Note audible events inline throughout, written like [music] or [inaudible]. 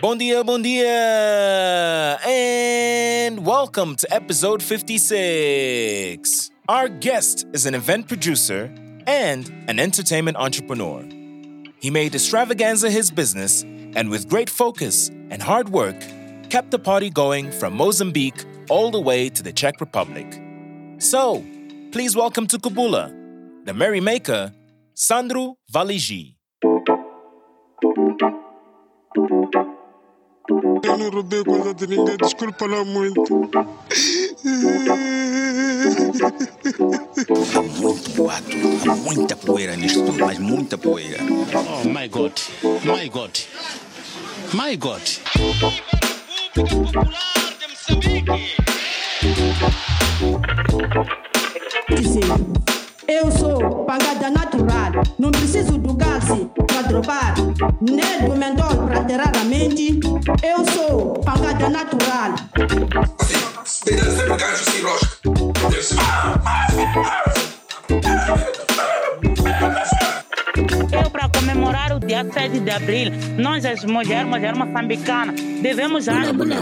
Bom dia, bom dia, and welcome to episode 56. Our guest is an event producer and an entertainment entrepreneur. He made extravaganza his business and, with great focus and hard work, kept the party going from Mozambique all the way to the Czech Republic. So, please welcome to Kubula, the merrymaker, Sandro Valigi. Eu não roubei coisa de ninguém, desculpa lá muito. Há muito boato, há muita poeira nisto tudo, mas muita poeira. Oh my God, my God, my God. dizer, eu sou pangada natural, não preciso do gás para dropar, nem do mentol para alterar a mente. Eu sou pangada natural. Tem sempre gajo sem rosca. Eu, para comemorar o dia 7 de abril, nós, as mulheres, mulher moçambicana, devemos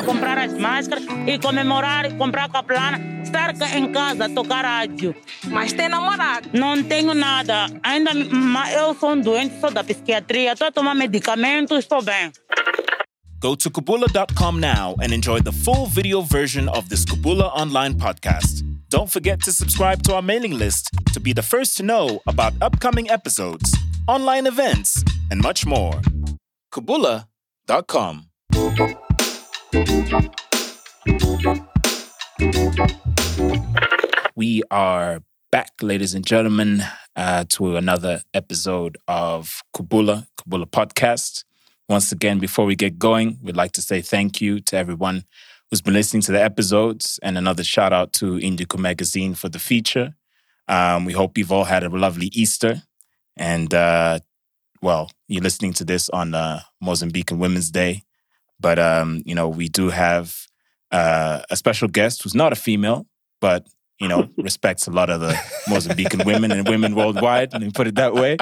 comprar as máscaras e comemorar, comprar caplana, estar cá em casa, tocar rádio. Mas tem namorado. Não tenho nada. Ainda eu sou um doente, sou da psiquiatria, estou a tomar medicamentos, estou bem. Go to Kabula.com now and enjoy the full video version of this Kabula online podcast. Don't forget to subscribe to our mailing list to be the first to know about upcoming episodes, online events, and much more. Kabula.com. We are back, ladies and gentlemen, uh, to another episode of Kubula, Kubula Podcast. Once again, before we get going, we'd like to say thank you to everyone who's been listening to the episodes and another shout out to Indico Magazine for the feature. Um, we hope you've all had a lovely Easter. And, uh, well, you're listening to this on uh, Mozambican Women's Day. But, um, you know, we do have uh, a special guest who's not a female, but, you know, [laughs] respects a lot of the Mozambican women and women worldwide, let me put it that way.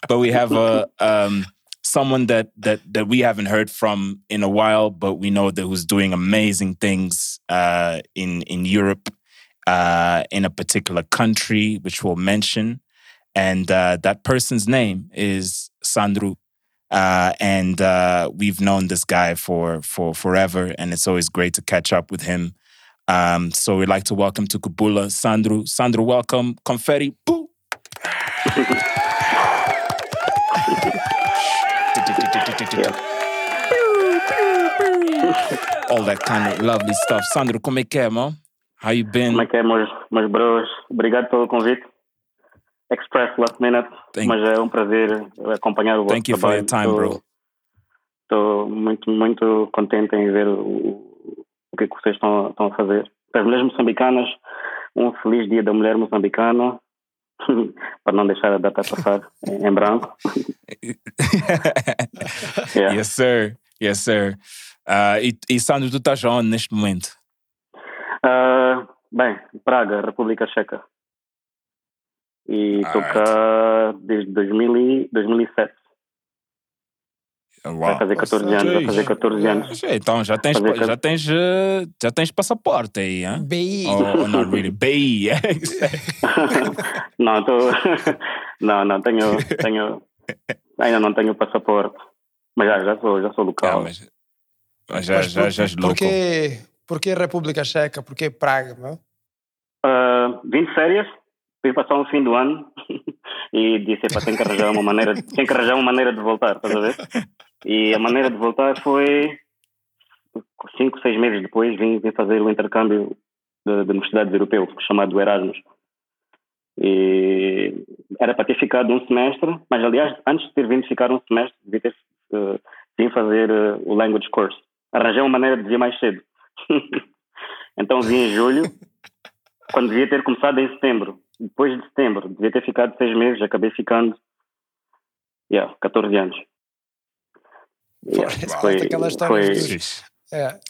[laughs] but we have a. Um, someone that that that we haven't heard from in a while, but we know that who's doing amazing things uh, in in Europe, uh, in a particular country, which we'll mention, and uh, that person's name is Sandro. Uh, and uh, we've known this guy for for forever, and it's always great to catch up with him. Um, so we'd like to welcome to Kubula Sandro. Sandro, welcome. Confetti. Boo. [laughs] All that kind of lovely stuff. Sandro, como é que é, man? How you been? Como é que é, meus, meus bros? Obrigado pelo convite. Express last minute, Thank- mas é um prazer acompanhar o vosso Thank you for your time, bro. Estou muito, muito contente em ver o, o que é que vocês estão, estão a fazer. Para as mulheres moçambicanas, um feliz dia da mulher moçambicana, [laughs] para não deixar a data passar em, branco. [laughs] Yeah. Yes, sir. Yes, sir. Uh, e, e Sandro, tu estás onde neste momento? Ah, bem, Praga, República Checa. E estou cá desde 2000 e 2007. Oh, Vai fazer 14 anos, vai fazer 14 anos. Então já tens, Fazer já tens, uh, já tens passaporte aí, hein? BI. Or not really? BI, exactly. [laughs] não, tô... [laughs] não, não, tenho, tenho, ainda não tenho passaporte. Mas já, já sou, já sou local. mas, mas já, Mas já, por- já és louco. Porquê, porquê República Checa? Porquê Praga, meu? Ah, vim de férias, vim passar um fim do ano [laughs] e disse, tem que arranjar uma maneira, tem que arranjar uma maneira de voltar, estás a ver? E a maneira de voltar foi cinco, seis meses depois vim, vim fazer o intercâmbio de, de universidades europeias, chamado Erasmus. E era para ter ficado um semestre, mas aliás, antes de ter vindo ficar um semestre, devia ter uh, vim fazer uh, o language course. Arranjei uma maneira de vir mais cedo. [laughs] então vim em julho, [laughs] quando devia ter começado em setembro. Depois de setembro, devia ter ficado seis meses, acabei ficando yeah, 14 anos. Yeah, foi, aquelas histórias foi, dos- É. [laughs]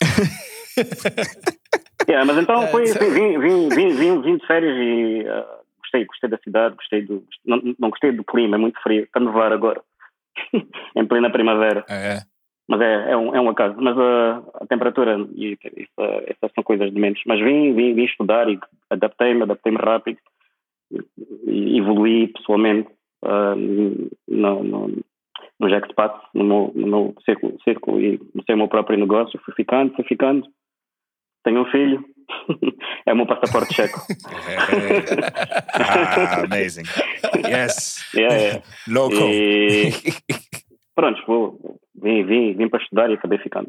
Yeah, mas então É, foi, isso- vim, vim, vim, vim, vim, de férias e ah, gostei, gostei da cidade, gostei do. Não, não gostei do clima, é muito frio, está a nevar agora. [laughs] em plena primavera. É. Mas é, é, um, é um acaso. Mas a, a temperatura e isso, essas são coisas de menos. Mas vim, vim, vim estudar e adaptei-me, adaptei-me rápido e evoluí pessoalmente uh, no, no, no Jackpot, no meu, no meu círculo, círculo e comecei o meu próprio negócio. Fui ficando, fui ficando. Tenho um filho. [laughs] é o meu passaporte checo. [laughs] ah, amazing. Yes. Yeah, yeah. Local. E, [laughs] pronto, vou, vim, vim, vim para estudar e acabei ficando.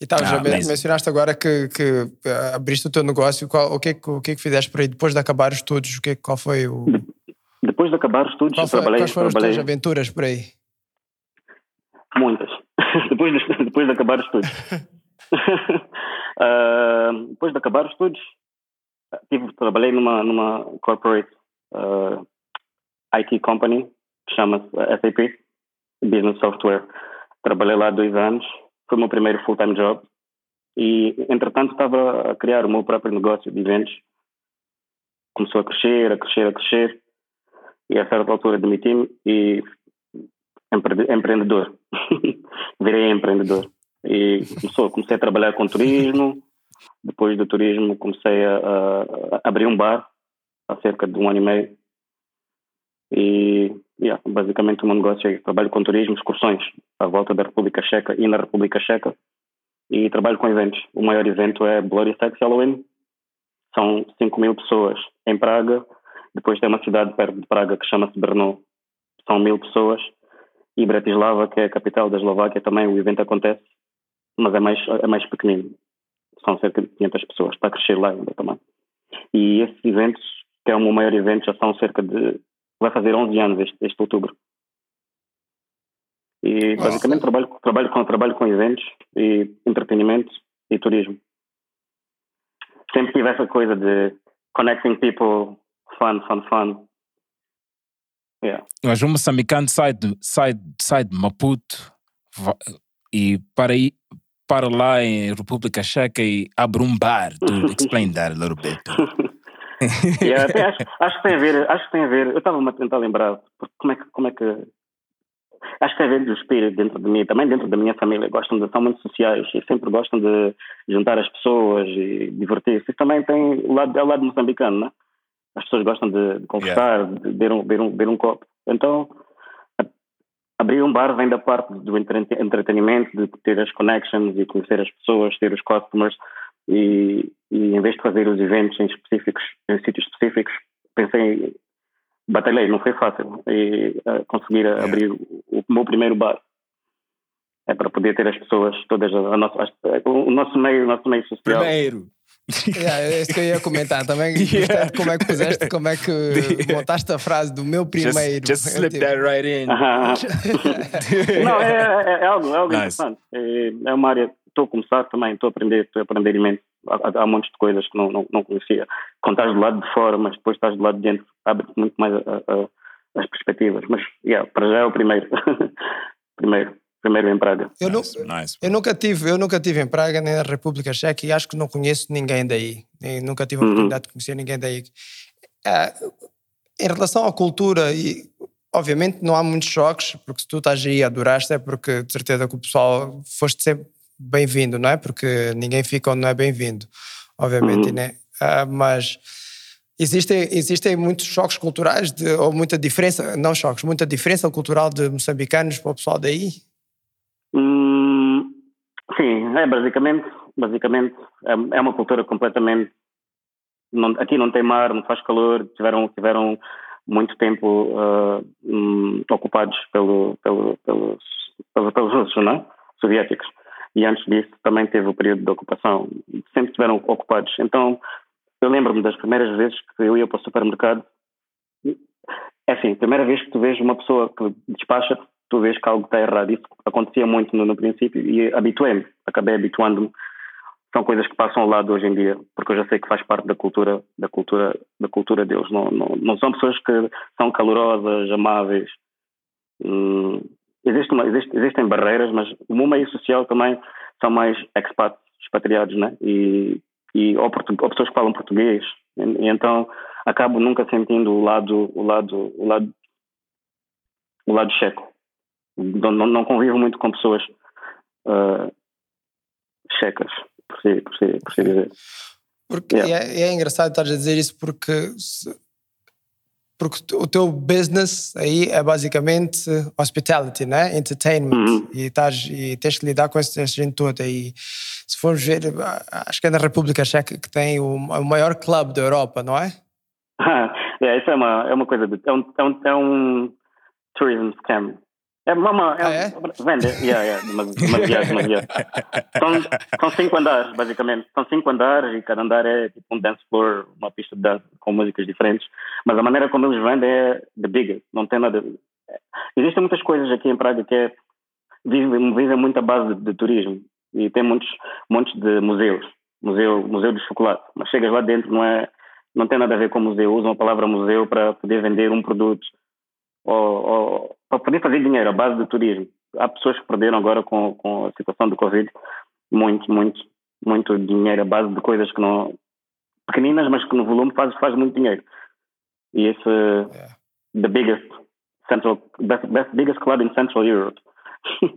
E tal, Ah, já amazing. mencionaste agora que, que ah, abriste o teu negócio. Qual, o, que, é que- o que é que fizeste por aí depois de acabar os estudos? O que, é- qual foi o. Depois de acabar os estudos, Qual foi, trabalhei, quais foram as tuas trabalhei aventuras por aí? muitas. [laughs] depois, de, depois de acabar os estudos. [laughs] Ah, depois de acabar os estudos, tive, trabalhei numa, numa corporate ah, IT company que chama-se SAP, Business Software. Trabalhei lá dois anos, foi o meu primeiro full-time job e, entretanto, estava a criar o meu próprio negócio de eventos. Começou a crescer, a crescer, a crescer e a certa altura demiti-me e empre- empreendedor. [laughs] Virei empreendedor. E começou, comecei a trabalhar com turismo. Depois do turismo, comecei a, a- a abrir um bar há cerca de um ano e meio. E yeah, basicamente o meu negócio é trabalho com turismo, excursões à volta da República Checa e na República Checa. E trabalho com eventos. O maior evento é Bloody Sex Halloween. São 5 mil pessoas em Praga. Depois tem uma cidade perto de Praga que chama-se Brno. São mil pessoas. E Bratislava, que é a capital da Eslováquia, também o evento acontece, mas é mais, é mais pequenino. São cerca de 500 pessoas. Está a crescer lá ainda também. E esses eventos, que é o meu maior evento, já são cerca de. Vai fazer 11 anos este, este outubro. E Nossa. basicamente trabalho, trabalho, com, trabalho com eventos e entretenimento e turismo. Sempre tive essa coisa de connecting people, fun, fun, fun. Yeah. Mas um moçambicano sai de, sai, sai de Maputo e para, ir, para lá em República Checa e abre um bar. To [laughs] explain that a little bit. [laughs] Yeah, até acho, acho que tem a ver, acho que tem a ver, eu estava-me a tentar lembrar, porque como é que, como é que acho que tem a ver do espírito dentro de mim, também dentro da minha família, gostam de, são muito sociais e sempre gostam de juntar as pessoas e divertir-se. Isso também tem o lado, é o lado moçambicano, né? As pessoas gostam de, de conversar, de beber um, beber, um, beber um copo. Então, a- abrir um bar vem da parte do entre- entretenimento, de ter as connections e conhecer as pessoas, ter os customers e, e em vez de fazer os eventos em específicos, em sítios específicos, pensei, batalhei, não foi fácil e conseguir abrir o, o meu primeiro bar. É para poder ter as pessoas todas, a, a nossa, as- o nosso meio, o nosso meio social. Primeiro. Yeah, é isso que eu ia comentar também. [laughs] de como é que puseste, como é que [laughs] montaste a frase do meu primeiro. Just, just slip that right in. Aham. [laughs] Não, é, é- é algo, é algo Nice. interessante. É, é uma área estou a começar também, estou a aprender, estou a aprender imenso. Há, há montes de coisas que não, não, não conhecia. Quando estás do lado de fora, mas depois estás do lado de dentro, abre muito mais a- a- as perspectivas. Mas, yeah, para já é o primeiro. primeiro. Primeiro em Praga. Eu, nu- Nice, nice. eu nunca tive, eu nunca tive em Praga nem na República Checa e acho que não conheço ninguém daí. Nem, nunca tive a Uhum. oportunidade de conhecer ninguém daí. Ah, em relação à cultura, e, obviamente não há muitos choques, porque se tu estás aí e adoraste é porque de certeza que o pessoal foste sempre bem-vindo, não é? Porque ninguém fica onde não é bem-vindo, obviamente, Uhum. né? Ah, mas existem, existem muitos choques culturais, de, ou muita diferença, não choques, muita diferença cultural de moçambicanos para o pessoal daí? Hum, sim, é basicamente, basicamente é, é uma cultura completamente. não- aqui não tem mar, não faz calor, tiveram, tiveram muito tempo ah, hum, ocupados pelo, pelo, pelos, pelos, pelos russos, não é? soviéticos. E antes disso também teve o período de ocupação, sempre estiveram ocupados. Então, eu lembro-me das primeiras vezes que eu ia para o supermercado. É assim, a primeira vez que tu vês uma pessoa que despacha, tu vês que algo está errado. Isso acontecia muito no, no princípio e habituei-me, acabei habituando-me. São coisas que passam ao lado hoje em dia, porque eu já sei que faz parte da cultura, da cultura, da cultura deles. Não, não, não são pessoas que são calorosas, amáveis. Hum, existe uma, existe, existem barreiras, mas o meio social também são mais expats, expatriados, né? E, e ou, ou pessoas que falam português. E então acabo nunca sentindo o lado, o lado, o lado, o lado checo. Não, não, convivo muito com pessoas uh, checas, por si, por si, por si dizer. Porque Yeah. é, é engraçado estar a dizer isso porque porque o teu business aí é basicamente hospitality, né? Entertainment. Uhum. E, estás, e tens que lidar com essa gente toda. E se formos ver, acho que é na República Checa que tem o, o maior clube da Europa, não é? [laughs] é, isso é uma, é uma coisa, de, é, um, é, um, é um tourism scam. É uma, é, Ah, é? Vende, yeah, yeah, demasi- demasiado, demasiado. São, são cinco andares, basicamente. São cinco andares e cada andar é tipo um dance floor, uma pista de dança com músicas diferentes. Mas a maneira como eles vendem é the biggest. Não tem nada. Existem muitas coisas aqui em Praga que é, vivem, vivem muito à base de, de turismo. E tem muitos, montes de museus. Museu, museu de chocolate. Mas chegas lá dentro, não é não tem nada a ver com museu. Usam a palavra museu para poder vender um produto ou, para poder fazer dinheiro à base do turismo. Há pessoas que perderam agora com, com a situação do Covid muito, muito, muito dinheiro à base de coisas que não pequeninas, mas que no volume faz, faz muito dinheiro. E esse Yeah. the biggest central best, best biggest club in Central Europe. [laughs]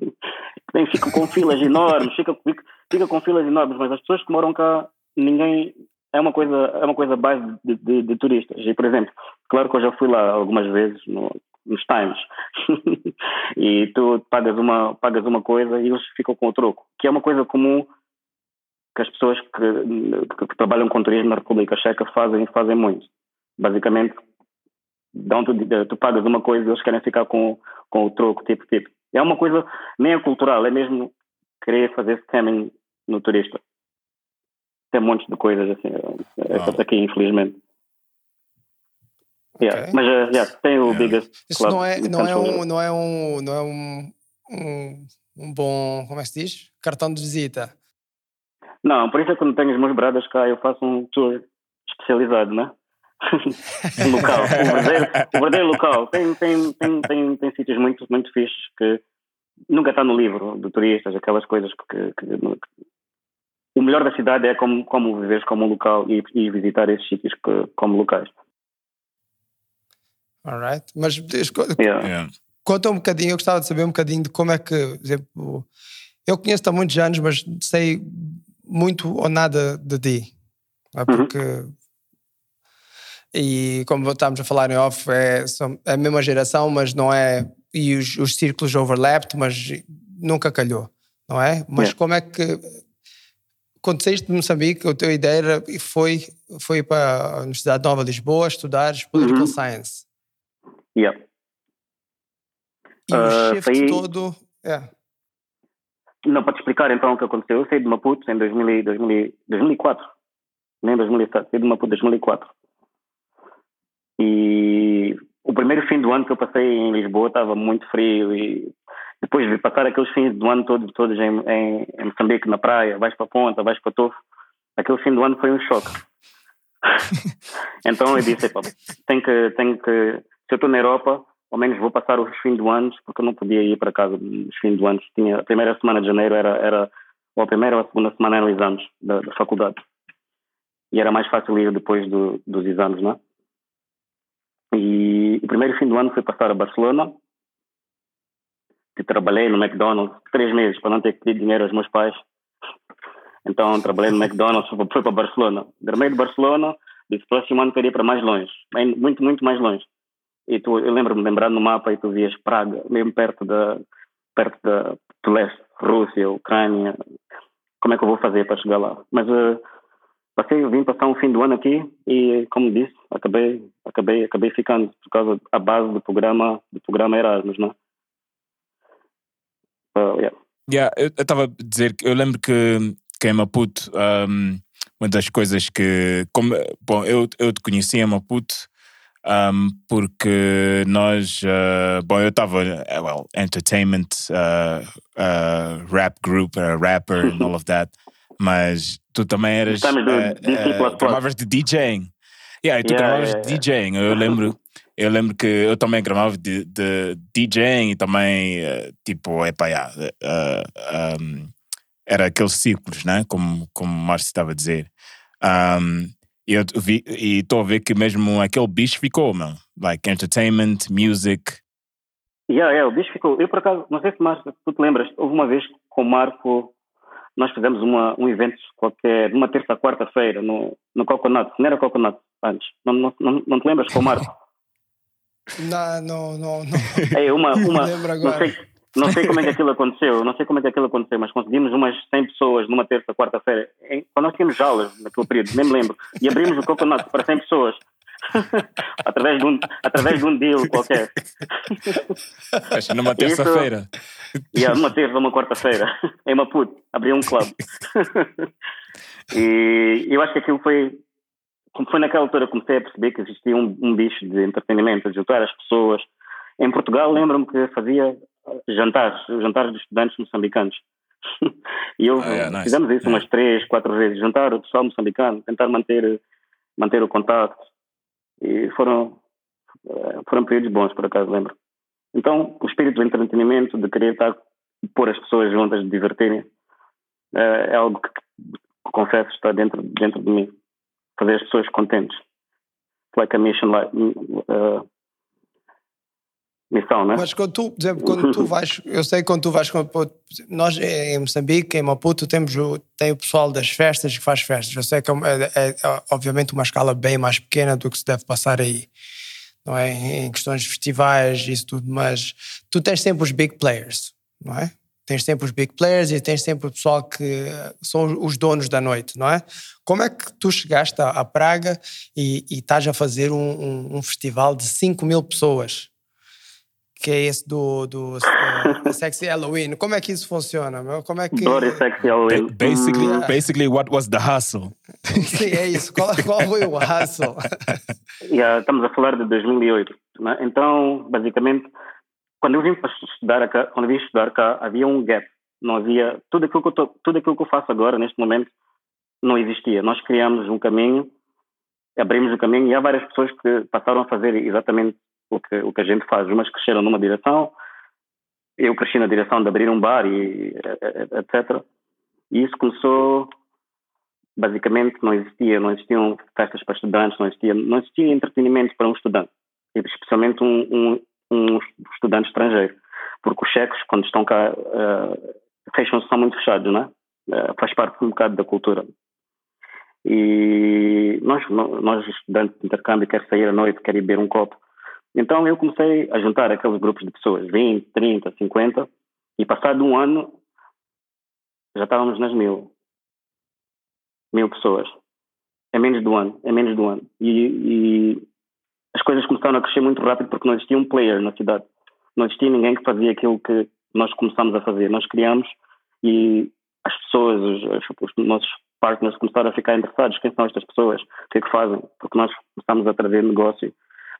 Tem, fica com filas enormes, fica, fica, fica com filas enormes, mas as pessoas que moram cá, ninguém é uma coisa é uma coisa base de, de, de turistas. E por exemplo, claro que eu já fui lá algumas vezes no, nos Times [laughs] e tu pagas uma pagas uma coisa e eles ficam com o troco, que é uma coisa comum que as pessoas que, que, que trabalham com turismo na República Checa fazem fazem muito. Basicamente dão tu, tu pagas uma coisa e eles querem ficar com, com o troco, tipo, tipo. É uma coisa, nem é cultural, é mesmo querer fazer scamming no turista. Tem um monte de coisas assim, Wow. aqui, infelizmente. Yeah. Ok. Mas uh, yeah, tem o Yeah. biggest Isso não é, não é, um, não é, um, não é um, um, um bom, como é que se diz? Cartão de visita. Não, por isso é que quando tenho os meus bradas cá, eu faço um tour especializado, né? um [laughs] local, o verdadeiro, o verdadeiro local. Tem, tem, tem, tem, tem sítios muito, muito fixes que nunca está no livro de turistas, aquelas coisas que, que- que- o melhor da cidade é como, como viveres como um local e, e visitar esses sítios que, como locais. Alright? Mas Yeah. Conta um bocadinho, eu gostava de saber um bocadinho de como é que, por exemplo, eu conheço-te há muitos anos, mas sei muito ou nada de ti. é? Uhum. Porque. E como estávamos a falar em off, é, é a mesma geração, mas não é. E os, os círculos overlapped, mas nunca calhou, não é? Mas Yeah. como é que. Quando saíste de Moçambique, a tua ideia era, foi, foi para a Universidade Nova de Lisboa estudar Political Uhum. Science. Yeah. E o Ah, shift saí- todo. É. Não, para te explicar então o que aconteceu, eu saí de Maputo em 2000, e- 2000, e- 2004, nem 2007, saí de Maputo em 2004. E o primeiro fim do ano que eu passei em Lisboa estava muito frio e depois de passar aqueles fins do ano todos, todos em, em, em Moçambique, na praia, vais para a ponta, vais para Tofo, aquele fim do ano foi um choque. [laughs] então eu disse, "Epá, tenho que, tenho que, eu estou na Europa, ao menos vou passar os fins do ano, porque eu não podia ir para casa nos fins do ano. Tinha, a primeira semana de janeiro era, era ou a primeira ou a segunda semana eram exames da, da faculdade. E era mais fácil ir depois do, dos exames, não é? E o primeiro fim do ano foi passar a Barcelona. E trabalhei no McDonald's três meses para não ter que pedir dinheiro aos meus pais. Então trabalhei no McDonald's, fui para- Barcelona. Dormei de Barcelona, disse próximo ano queria ir para mais longe, muito, muito mais longe. E tu, eu lembro-me lembrar no mapa e tu vias Praga, mesmo perto da perto da, do leste, Rússia, Ucrânia. Como é que eu vou fazer para chegar lá? Mas eh, passei, vim passar um fim do ano aqui e, como disse, acabei, acabei, acabei ficando por causa da base do programa, do programa Erasmus, não é? Uh, yeah. Yeah, eu estava a dizer que eu lembro que, que em Maputo, um, uma das coisas que. Como, bom, eu, eu te conheci em Maputo um, porque nós. uh, bom, eu estava. uh, well, entertainment, uh, uh, rap group, uh, rapper and all of that. [laughs] Mas tu também eras. Uh, gravavas de DJing. Yeah, e tu Yeah, gravavas yeah, de DJing. Eu lembro. Eu lembro que eu também gravava de, de DJing e também, eh, tipo, epá, yeah, eh, um, era aqueles círculos, né? Como, como o Márcio estava a dizer. Um, e eu vi, e estou a ver que mesmo aquele bicho ficou, meu. Like entertainment, music. Yeah, yeah, o bicho ficou. Eu, por acaso, não sei se mais tu te lembras, houve uma vez com o Marco, nós fizemos uma, um evento qualquer, numa terça, quarta-feira, no, no Coconut. Não era Coconut antes. Não, não, não, não te lembras com o Marco? [laughs] Não, não, não. não. É, uma, [laughs] Não uma, não, agora. sei, não sei como é que [laughs] aquilo aconteceu, não sei como é que aquilo aconteceu, mas conseguimos umas 100 pessoas numa terça, quarta-feira, quando nós tínhamos aulas naquele período, nem me lembro, e abrimos o Coconut para 100 pessoas. [laughs] através, de um, através de um deal qualquer. Numa terça-feira. E há uma terça, uma quarta-feira, em Maputo, abri um clube. [laughs] e eu acho que aquilo foi. Como foi naquela altura que comecei a perceber que existia um, um bicho de entretenimento, de juntar as pessoas. Em Portugal, lembro-me que fazia jantares, jantares de estudantes moçambicanos. [laughs] e eu, Ah, yeah, nice. fizemos isso umas três, quatro vezes, juntar o pessoal moçambicano, tentar manter, manter o contato. E foram, eh, foram períodos bons, por acaso, lembro. Então, o espírito do entretenimento, de querer estar, pôr as pessoas juntas, de divertirem, eh, é algo que, que confesso está dentro, dentro de mim. Fazer as pessoas contentes. Like a mission, like, uh, missão, né? Mas quando tu, por exemplo, quando tu vais, eu sei que quando tu vais com nós em Moçambique, em Maputo, temos o, tem o pessoal das festas que faz festas. Eu sei que é, uma- é- é, obviamente uma escala bem mais pequena do que se deve passar aí, não é? Em questões de festivais isso tudo, mas tu tens sempre os big players, não é? Tens sempre os big players e tens sempre o pessoal que são os donos da noite, não é? Como é que tu chegaste a Praga e, e estás a fazer um, um- um festival de 5 mil pessoas? Que é esse do, do eh, [laughs] Sexy Halloween. Como é que isso funciona? meu? Como é que. Dory Sexy Halloween. Ba- Basically, Yeah. basically, what was the hustle? Sim, é isso. Qual, qual foi o hustle? [laughs] Yeah, estamos a falar de 2008. Né? Então, basicamente, quando eu vim estudar cá, quando eu vim estudar cá, havia um gap. Não havia tudo aquilo que eu tô, tudo aquilo que eu faço agora neste momento não existia. Nós criamos um caminho, abrimos o caminho e há várias pessoas que passaram a fazer exatamente o que o que a gente faz. Umas cresceram numa direção, eu cresci na direção de abrir um bar e etc. E isso começou basicamente não existia, não existiam festas para estudantes, não existia, não existia entretenimento para um estudante, especialmente um, um, um estudante estrangeiro, porque os cheques, quando estão cá, uh, fecham-se, são muito fechados, não é? Uh, faz parte um bocado da cultura. E nós, nós estudantes de intercâmbio, quer sair à noite, quer ir beber um copo. Então eu comecei a juntar aqueles grupos de pessoas, 20, 30, 50, e passado um ano já estávamos nas mil mil pessoas. É menos do ano, é menos do ano. E, e, as coisas começaram a crescer muito rápido porque não existia um player na cidade. Não existia ninguém que fazia aquilo que nós começamos a fazer. Nós criamos e as pessoas, os, os nossos partners começaram a ficar interessados. Quem são estas pessoas? O que é que fazem? Porque nós começamos a trazer negócio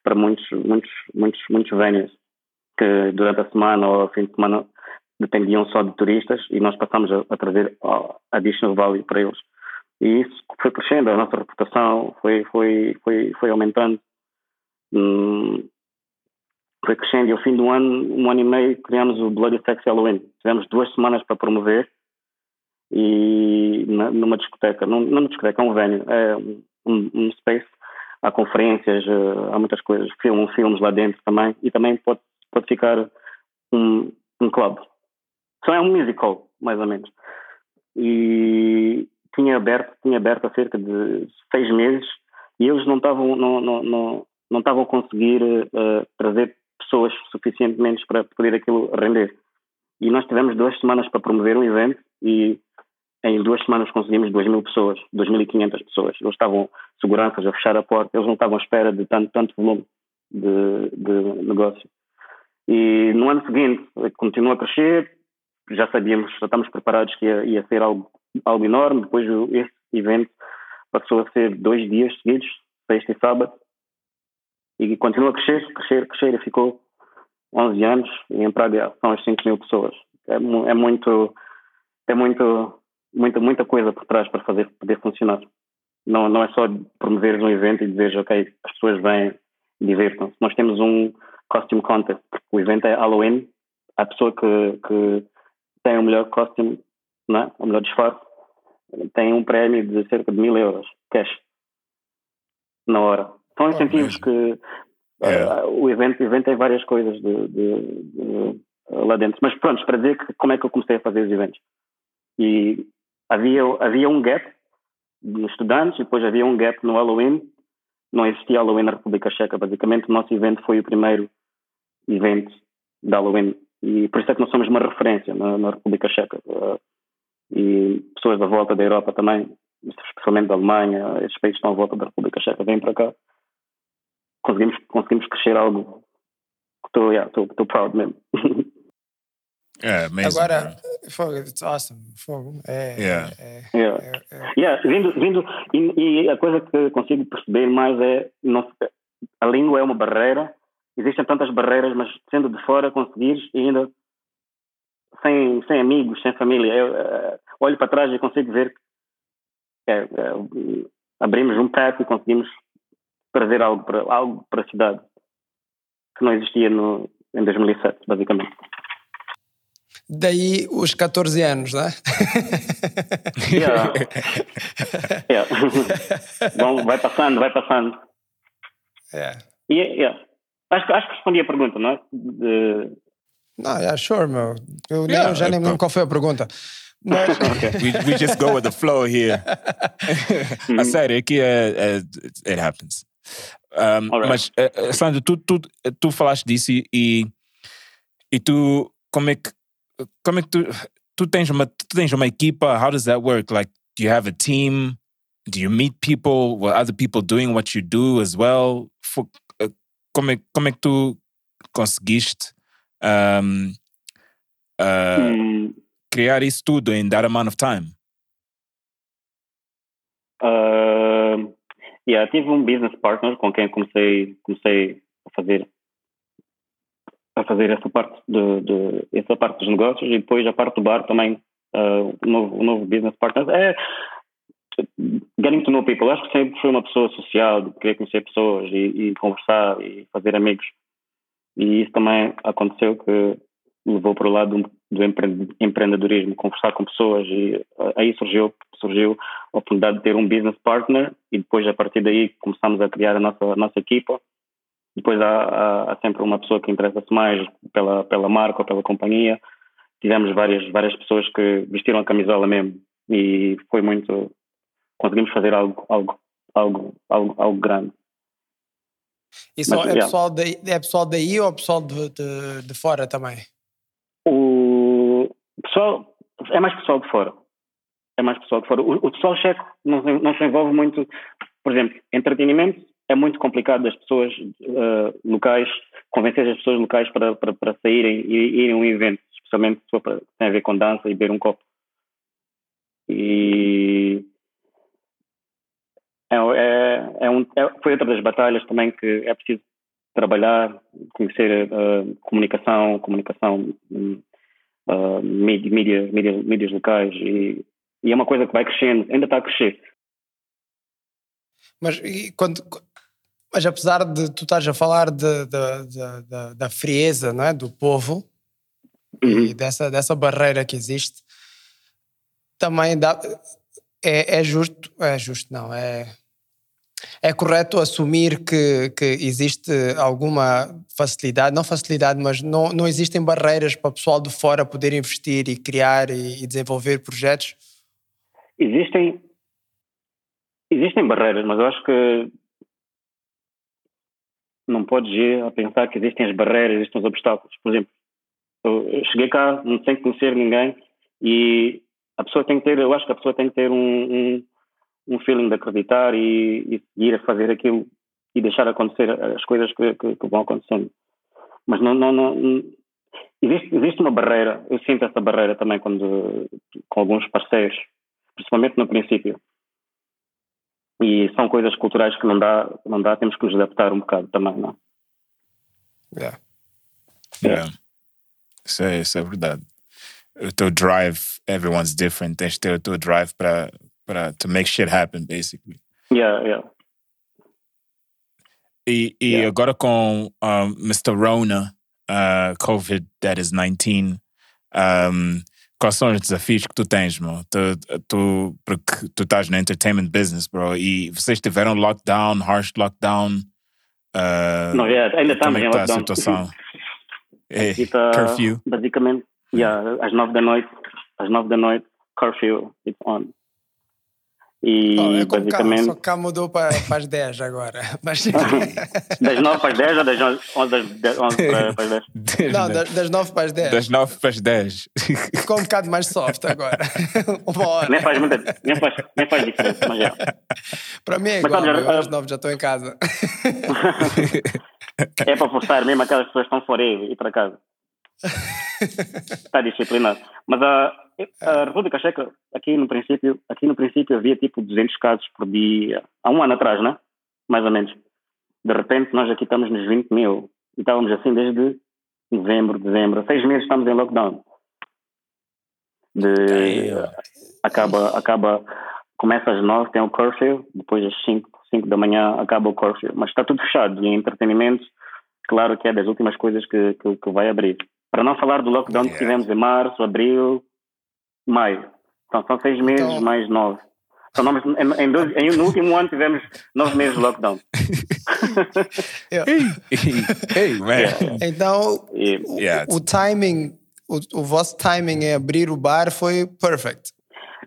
para muitos, muitos, muitos, muitos venues que durante a semana ou fim de semana dependiam só de turistas e nós passamos a, a trazer additional value para eles. E isso foi crescendo, a nossa reputação foi, foi, foi, foi aumentando. Hum, foi crescendo e ao fim do ano, um ano e meio, criamos o Bloody Sex Halloween. Tivemos duas semanas para promover e numa discoteca, não numa discoteca, é um venue, é um, um space, há conferências, há muitas coisas, filmam filmes lá dentro também e também pode, pode ficar um, um club. Só é um musical, mais ou menos. E tinha aberto, tinha aberto há cerca de seis meses e eles não estavam não, não, não, não estavam a conseguir uh, trazer pessoas suficientemente para poder aquilo render. E nós tivemos duas semanas para promover o evento e em duas semanas conseguimos 2 mil pessoas, 2.500 pessoas. Eles estavam seguranças a fechar a porta, eles não estavam à espera de tanto, tanto volume de, de negócio. E no ano seguinte continua a crescer, já sabíamos, já estamos preparados que ia, ia ser algo, algo enorme. Depois esse evento passou a ser dois dias seguidos, sexta e sábado, e continua a crescer, crescer, crescer, e ficou 11 anos, e em Praga são as 5 mil pessoas. É, é muito, é muito, muita, muita coisa por trás para fazer poder funcionar. Não, não é só promover um evento e dizer, ok, as pessoas vêm e divertam-se. Nós temos um costume contest, o evento é Halloween, a pessoa que, que tem o melhor costume, não é? o melhor disfarce, tem um prémio de cerca de mil euros, cash, na hora. São incentivos que Yeah. Uh, o, evento, o evento tem várias coisas de, de, de, lá dentro. Mas pronto, para dizer que, como é que eu comecei a fazer os eventos. E havia, havia um gap nos estudantes e depois havia um gap no Halloween. Não existia Halloween na República Checa. Basicamente, o nosso evento foi o primeiro evento de Halloween. E por isso é que nós somos uma referência na, na República Checa. Uh, e pessoas da volta da Europa também, especialmente da Alemanha, esses países estão à volta da República Checa, vêm para cá. Conseguimos, conseguimos crescer algo estou yeah, tô proud mesmo. [laughs] Yeah, amazing. Agora, fogo, it's awesome. Fogo. É, Yeah. é, Yeah. é, é. Yeah, vindo, vindo, e, e a coisa que consigo perceber mais é não, a língua é uma barreira, existem tantas barreiras, mas sendo de fora conseguires e ainda sem, sem amigos, sem família, eu eh, olho para trás e consigo ver que é, é, abrimos um prato e conseguimos trazer algo para, algo para a cidade que não existia no, em 2007, basicamente. Daí os 14 anos, né? Yeah. Yeah. [laughs] Bom, vai passando, vai passando. É. E, yeah. acho, que- acho que respondi a pergunta, não é? De- Não, yeah, sure, meu. Eu nem- Yeah, já nem lembro qual foi a pergunta. Mas, [laughs] we, we just go with the flow here. [laughs] a sério, aqui é, é it happens. Um, Alright. mas, eh, eh, Sandro, tu, tu, tu falaste disso e, e, e tu, como é que, como é que tu, tens uma, tu tens uma equipa, how does that work? Like, do you have a team? Do you meet people? Were other people doing what you do as well? Fo- eh, Como como é que tu conseguiste um, uh, Hum, criar isso tudo in that amount of time? ah, yeah, tive um business partner com quem comecei, comecei a fazer a fazer essa parte de, de- essa parte dos negócios e depois a parte do bar também ah, o novo, o novo business partner. É getting to know people acho que sempre fui uma pessoa social de querer conhecer pessoas e, e conversar e fazer amigos. E isso também aconteceu que levou para o lado do, do empre- empreendedorismo conversar com pessoas e ah, aí surgiu surgiu a oportunidade de ter um business partner e depois a partir daí começamos a criar a nossa a nossa equipa depois há, há, há sempre uma pessoa que interessa-se mais pela, pela marca ou pela companhia. Tivemos várias, várias pessoas que vestiram a camisola mesmo e foi muito. Conseguimos fazer algo, algo, algo, algo, algo grande. e só, Mas, é, yeah. pessoal daí, é pessoal daí ou pessoal de, de, de fora também? O pessoal, é mais pessoal de fora. É mais pessoal de fora. O, o pessoal checo não, não se envolve muito. Por exemplo, entretenimento é muito complicado das pessoas eh, locais, convencer as pessoas locais para, para, para saírem e irem a um evento, especialmente se tem a ver com dança e beber um copo. E é, é, é um, é- foi outra das batalhas também que é preciso trabalhar, conhecer eh, comunicação, comunicação, eh, mídia, mídia, mídia, mídias locais e, e é uma coisa que vai crescendo, ainda está a crescer. Mas, quando, mas apesar de tu estás a falar de, de- de- da frieza não é? do povo e dessa, dessa barreira que existe, também dá, é, é justo, é justo não, é, é correto assumir que, que existe alguma facilidade, não facilidade, mas não, não existem barreiras para o pessoal de fora poder investir e criar e, e desenvolver projetos? Existem existem barreiras, mas eu acho que não podes ir a pensar que existem as barreiras, existem os obstáculos. Por exemplo, eu cheguei cá sem conhecer ninguém e a pessoa tem que ter, eu acho que a pessoa tem que ter um, um, um feeling de acreditar e, e ir a fazer aquilo e deixar acontecer as coisas que, que, que vão acontecendo. Mas não, não, não- existe, existe uma barreira, eu sinto essa barreira também quando com alguns parceiros, principalmente no princípio. E são coisas culturais que não dá, não dá, temos que nos adaptar um bocado também, não? Yeah. Yeah. Isso é, isso é verdade. O teu drive, everyone's different. Tens de ter o teu drive para, para to make shit happen, basically. Yeah, yeah. E, e Yeah. agora com um, Mr. Rona, uh, COVID that is 19, um, quais são os desafios que tu tens, meu? Tu, tu, porque tu estás no entertainment business, bro, e vocês tiveram lockdown, harsh lockdown. Uh, Não, é, ainda estamos é em está a lockdown. situação? [laughs] É, está curfew. basicamente yeah, às nove da noite, às nove da noite, curfew, it's on. E Oh, é como cá, basicamente só cá mudou para, para as 10 agora. [laughs] Mas, [laughs] das nove para as dez ou das onze, onze, das onze para, para as dez? não, das, das 9 para as 10. Das 9 para as 10. Ficou um bocado mais soft agora. [laughs] Uma hora. Nem faz, muita, nem faz, nem faz diferença, mas já. Para mim é Mas igual, olha, eu às 9 já estou em casa. É para forçar mesmo aquelas pessoas que estão fora e ir para casa. Está disciplinado. Mas a, a República Checa, aqui no princípio, aqui no princípio havia tipo 200 casos por dia, há um ano atrás, né? Mais ou menos. De repente nós aqui estamos nos 20 mil. E estávamos assim desde novembro, dezembro. Seis meses estamos em lockdown. De, acaba, acaba, começa às 9, tem o curfew, depois às 5, 5 da manhã acaba o curfew. Mas está tudo fechado. E entretenimento, claro que é das últimas coisas que, que, que vai abrir. Para não falar do lockdown que tivemos em março, abril, maio. Então são seis meses Então- mais nove. São nove em, em dois, em- no último ano tivemos nove meses de lockdown. [laughs] Hey, man. Então, Yeah. o timing, o, o vosso timing em abrir o bar foi perfect.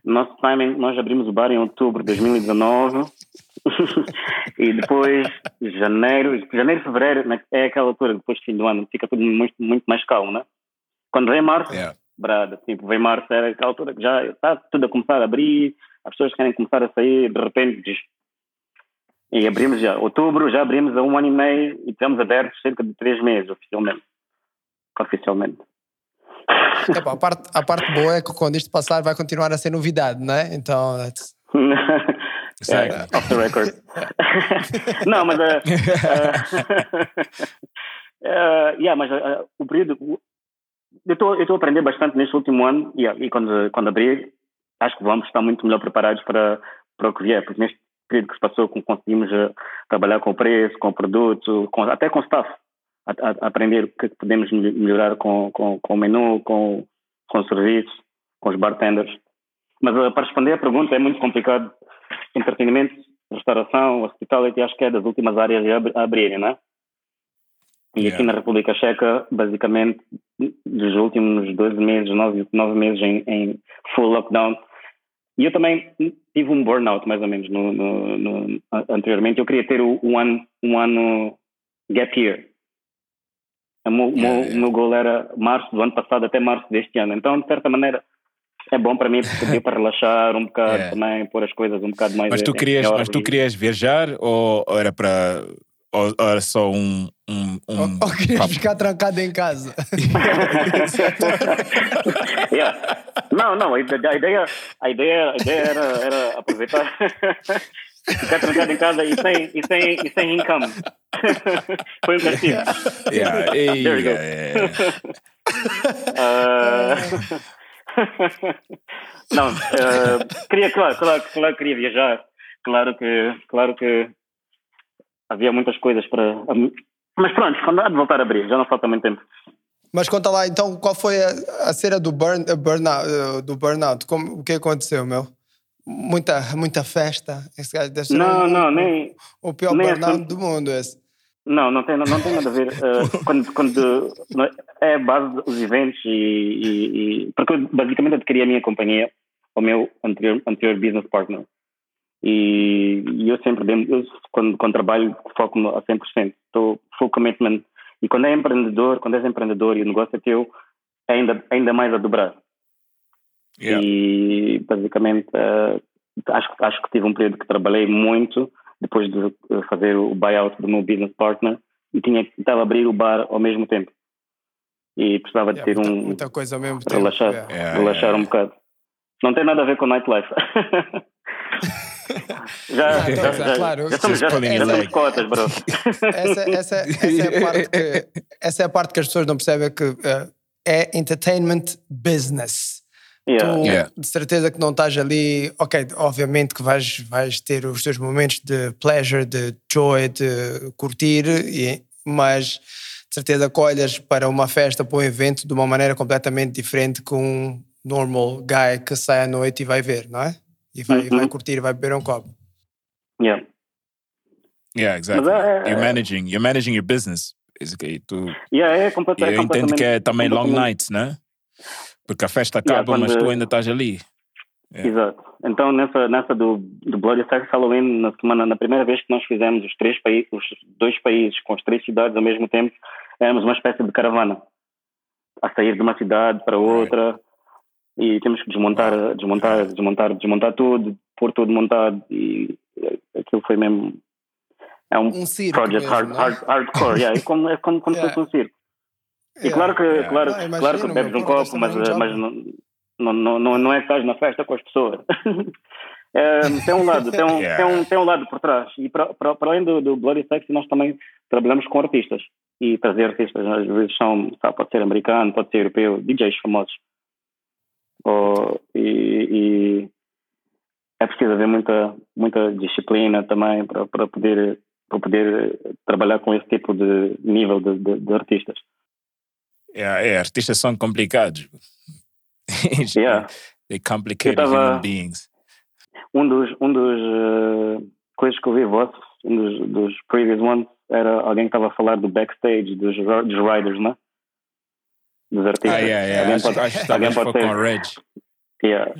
nosso timing, nós abrimos o bar em outubro de 2019 [laughs] e depois janeiro, janeiro, fevereiro, né, é aquela altura depois do fim do ano, fica tudo muito, muito mais calmo, né? Quando vem março, Yeah. Brada, tipo, vem março, era aquela altura que já está tudo a começar a abrir, as pessoas querem começar a sair, de repente, diz. E abrimos já, outubro, já abrimos há um ano e meio e estamos abertos cerca de três meses, oficialmente. Oficialmente. Epá, a, parte, a parte boa é que quando isto passar vai continuar a ser novidade, não é? Então, that's-. Yeah, [laughs] off the record. [laughs] não, mas. Uh, uh, [laughs] yeah, mas uh, o período. Eu estou a aprender bastante neste último ano yeah, e quando, quando abrir, acho que vamos estar muito melhor preparados para, para o que vier, porque neste período que se passou, conseguimos uh, trabalhar com o preço, com o produto, com, até com o staff, a, a- aprender o que podemos mel- melhorar com, com, com o menu, com, com o serviço, com os bartenders. Mas uh, para responder a pergunta é muito complicado. Entretenimento, restauração, hospitality, acho que é das últimas áreas a abrirem, não é? E Yeah. aqui na República Checa, basicamente, dos últimos 12 meses, 9, nove meses em, em full lockdown. E eu também tive um burnout, mais ou menos, no, no, no- anteriormente. Eu queria ter o- um ano, um ano gap year. O meu, o meu- Yeah, yeah. meu goal era março do ano passado até março deste ano. Então, de certa maneira, é bom para mim, porque para relaxar um bocado [laughs] Yeah. também, pôr as coisas um bocado mais Mas tu querias, mas tu querias viajar ou ou era para ou ou era só um um, um ou, ou querias papo? ficar trancado em casa? [laughs] Yeah. Não, não, a ide- a ideia, a ideia, a ideia era, era aproveitar, [laughs] ficar trancado em casa e sem, e sem, e sem income. [laughs] Foi um castigo. Yeah, ei, There we go. yeah, yeah. Ah, não, ah, queria, claro, claro, claro que queria viajar. Claro que, claro que havia muitas coisas para. Mas pronto, quando há de voltar a abrir, já não falta muito tempo. Mas conta lá, então, qual foi a, a cena do, burn, a burnout, eh, do burnout? Como, o que aconteceu, meu? Muita, muita festa. Esse gajo deve ser Não, o, não, nem. o pior nem burnout do mundo esse. Não, não tem, não, não tem nada a ver. Uh, [laughs] quando, quando é a base dos eventos e, e- e- porque eu basicamente adquiri a minha companhia, o meu anterior, anterior business partner. E, e eu sempre, eu, quando, quando trabalho, foco no- a 100%. Estou full commitment. E quando é empreendedor, quando és empreendedor e o negócio é teu, é ainda, ainda mais a dobrar. Yeah. E basicamente eh, acho, acho que tive um período que trabalhei muito depois de fazer o buyout do meu business partner e tinha estava a abrir o bar ao mesmo tempo. E precisava de ter muita, um muita coisa ao mesmo tempo. relaxar. Yeah, relaxar yeah. um bocado. Não tem nada a ver com nightlife. [laughs] já, já, então, já, claro. já somos, já, já somos cotas, bro. essa, essa, essa, é a parte que, essa é a parte que as pessoas não percebem que eh, é entertainment business. Yeah. Tu, Yeah. de certeza que não estás ali, ok, obviamente que vais, vais ter os teus momentos de pleasure, de joy, de curtir, e- mas de certeza que olhas para uma festa, para um evento de uma maneira completamente diferente que um normal guy que sai à noite e vai ver, não é? E vai, e vai Uhum. curtir, vai beber um copo. Yeah. Yeah, exactly. Mas é- You're managing, you're managing your business. basically. Tu, Yeah, é completa- e é eu entendo que é também long nights, né? Porque a festa Yeah, acaba, mas quando- tu ainda estás ali. Yeah. Exato. Então, nessa, nessa do, do Bloody Sex Halloween, na semana, na primeira vez que nós fizemos os três países, os dois países com as três cidades ao mesmo tempo, éramos uma espécie de caravana a sair de uma cidade para outra e temos que desmontar, desmontar, desmontar, desmontar tudo, pôr tudo montado e aquilo foi mesmo é um, Um circo project mesmo, hard, é? hard, hardcore, yeah, é como, é como, como se Yeah. fosse um circo. E Yeah. claro que, Yeah. claro, Não, imagino, claro que bebes um copo, mas, um mas não, não, não, não, é que estás na festa com as pessoas. É, [laughs] tem um lado, tem um, [laughs] Yeah. tem um, tem um lado por trás. E para, para, para além do, do Bloody Sexy, nós também trabalhamos com artistas. E trazer artistas, às vezes são, sabe, pode ser americano, pode ser europeu, DJs famosos. Ou, e, e é preciso haver muita, muita disciplina também para, para, poder, para poder trabalhar com esse tipo de nível de, de, de artistas. Yeah, é, artistas são complicados. [laughs] Yeah. They complicated tava- human beings. Um dos, um dos eh, coisas que eu vi vosso, um dos, dos previous ones, era alguém que estava a falar do backstage dos, dos riders, não é? Dos artistas. Ah, yeah, yeah. Alguém Acho, pode, acho alguém com o. Reg. Yeah.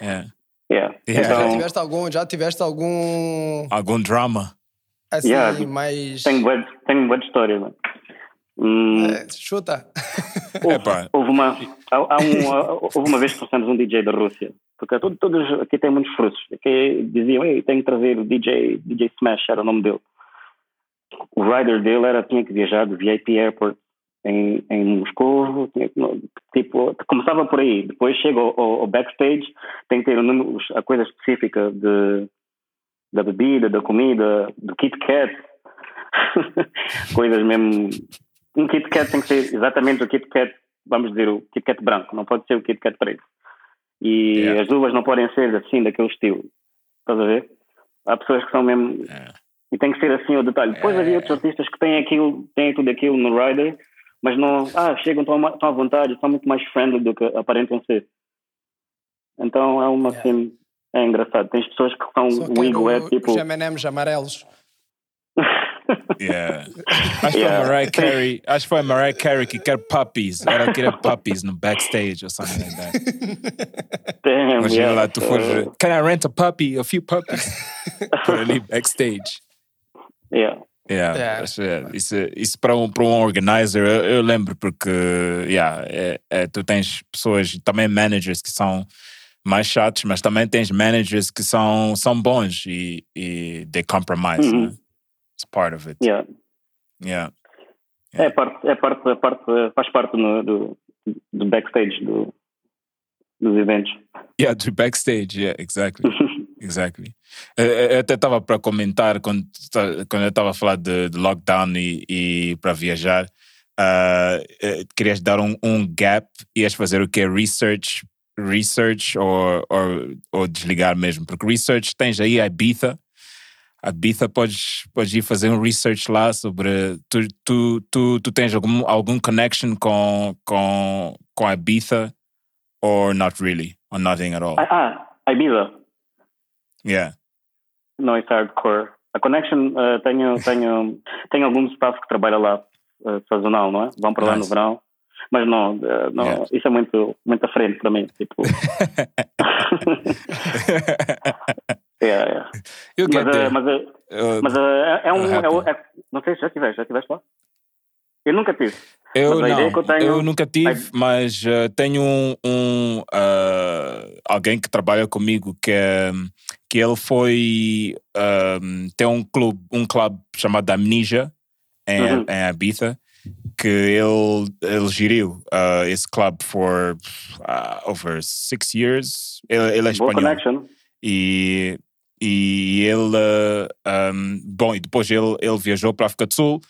Yeah. Yeah. Yeah. Já Então, tiveste algum, já tiveste algum Algum drama. assim Yeah. mais tenho boa, tenho boa história, mano. Hum, É, chuta. houve, houve uma, há, há um, houve uma vez que trouxemos um DJ da Rússia, porque todo- todos aqui têm muitos frussos, que diziam, Ei, tenho que trazer o DJ, DJ Smash, era o nome dele. O rider dele era, tinha que viajar do VIP Airport em, em Moscou, tipo, começava por aí, depois chega ao, ao- backstage, tem que ter os- a coisa específica de, da bebida, da comida, do Kit Kat, [laughs] coisas mesmo. Um Kit Kat tem que ser exatamente o Kit Kat, vamos dizer, o Kit Kat branco, não pode ser o Kit Kat preto. E Yeah. as uvas não podem ser assim, daquele estilo. Estás a ver? Há pessoas que são mesmo. Yeah. E tem que ser assim o detalhe. Depois havia outros artistas que têm aquilo, têm tudo aquilo no rider, mas não. Ah, chegam, estão, estão à vontade, são muito mais friendly do que aparentam ser. Então é uma assim. É engraçado. Tens pessoas que são. Só O ego é tipo. os M&M's amarelos. [laughs] Yeah. Acho que Yeah. foi a Mariah Carey. Acho que foi a Mariah Carey que quer puppies. Ela queria puppies no backstage or something like that. [laughs] Damn, Imagina yeah. lá, tu fores. Uh, Can I rent a puppy? A few puppies? [laughs] Por ali backstage. yeah. Yeah, Yeah. é, isso, isso para um, para um organizer, eu, eu lembro porque yeah, é, é, tu tens pessoas, também managers que são mais chatos, mas também tens managers que são, são bons e, e they compromise. Uhum. né? It's part of it. Yeah. Yeah. É parte, é parte, é parte, faz parte no, do, do backstage do, dos eventos. Yeah, do backstage, yeah, exactly. [laughs] Exactly. Eu, eu até estava para comentar quando, quando eu estava a falar de, de lockdown e, e para viajar. eh, querias dar um, um gap, ias fazer o que? Research, research ou, ou, ou desligar mesmo? Porque research tens aí a Ibiza. A Ibiza podes, podes ir fazer um research lá sobre. Tu, tu, tu, tu tens algum, algum connection com, com, com a Ibiza? Or not really? Or nothing at all? Ah, ah, Ibiza. Yeah. Não, é hardcore. A Connection, eh, tenho, [laughs] tenho, tenho algum staff que trabalha lá, eh, sazonal, não é? Vão para lá no Nice. verão. Mas não, eh, não Yeah. isso é muito, muito à frente para mim. Tipo, [laughs] [laughs] yeah, yeah. you get Mas, there. mas, Uh, mas é, é um. É, é- não sei se já tiveste, já tiveste lá? Eu nunca tive. Eu mas não, eu tenho- nunca tive, mas uh, tenho um, um, uh, alguém que trabalha comigo que, é- que ele foi um, tem um clube, um clube chamado Amnesia em, Uhum. em Ibiza que ele, ele geriu uh, esse clube for uh, over six years. Ele, ele é espanhol. connection. e, e ele, um, bom, e depois ele, ele viajou para a África do Sul,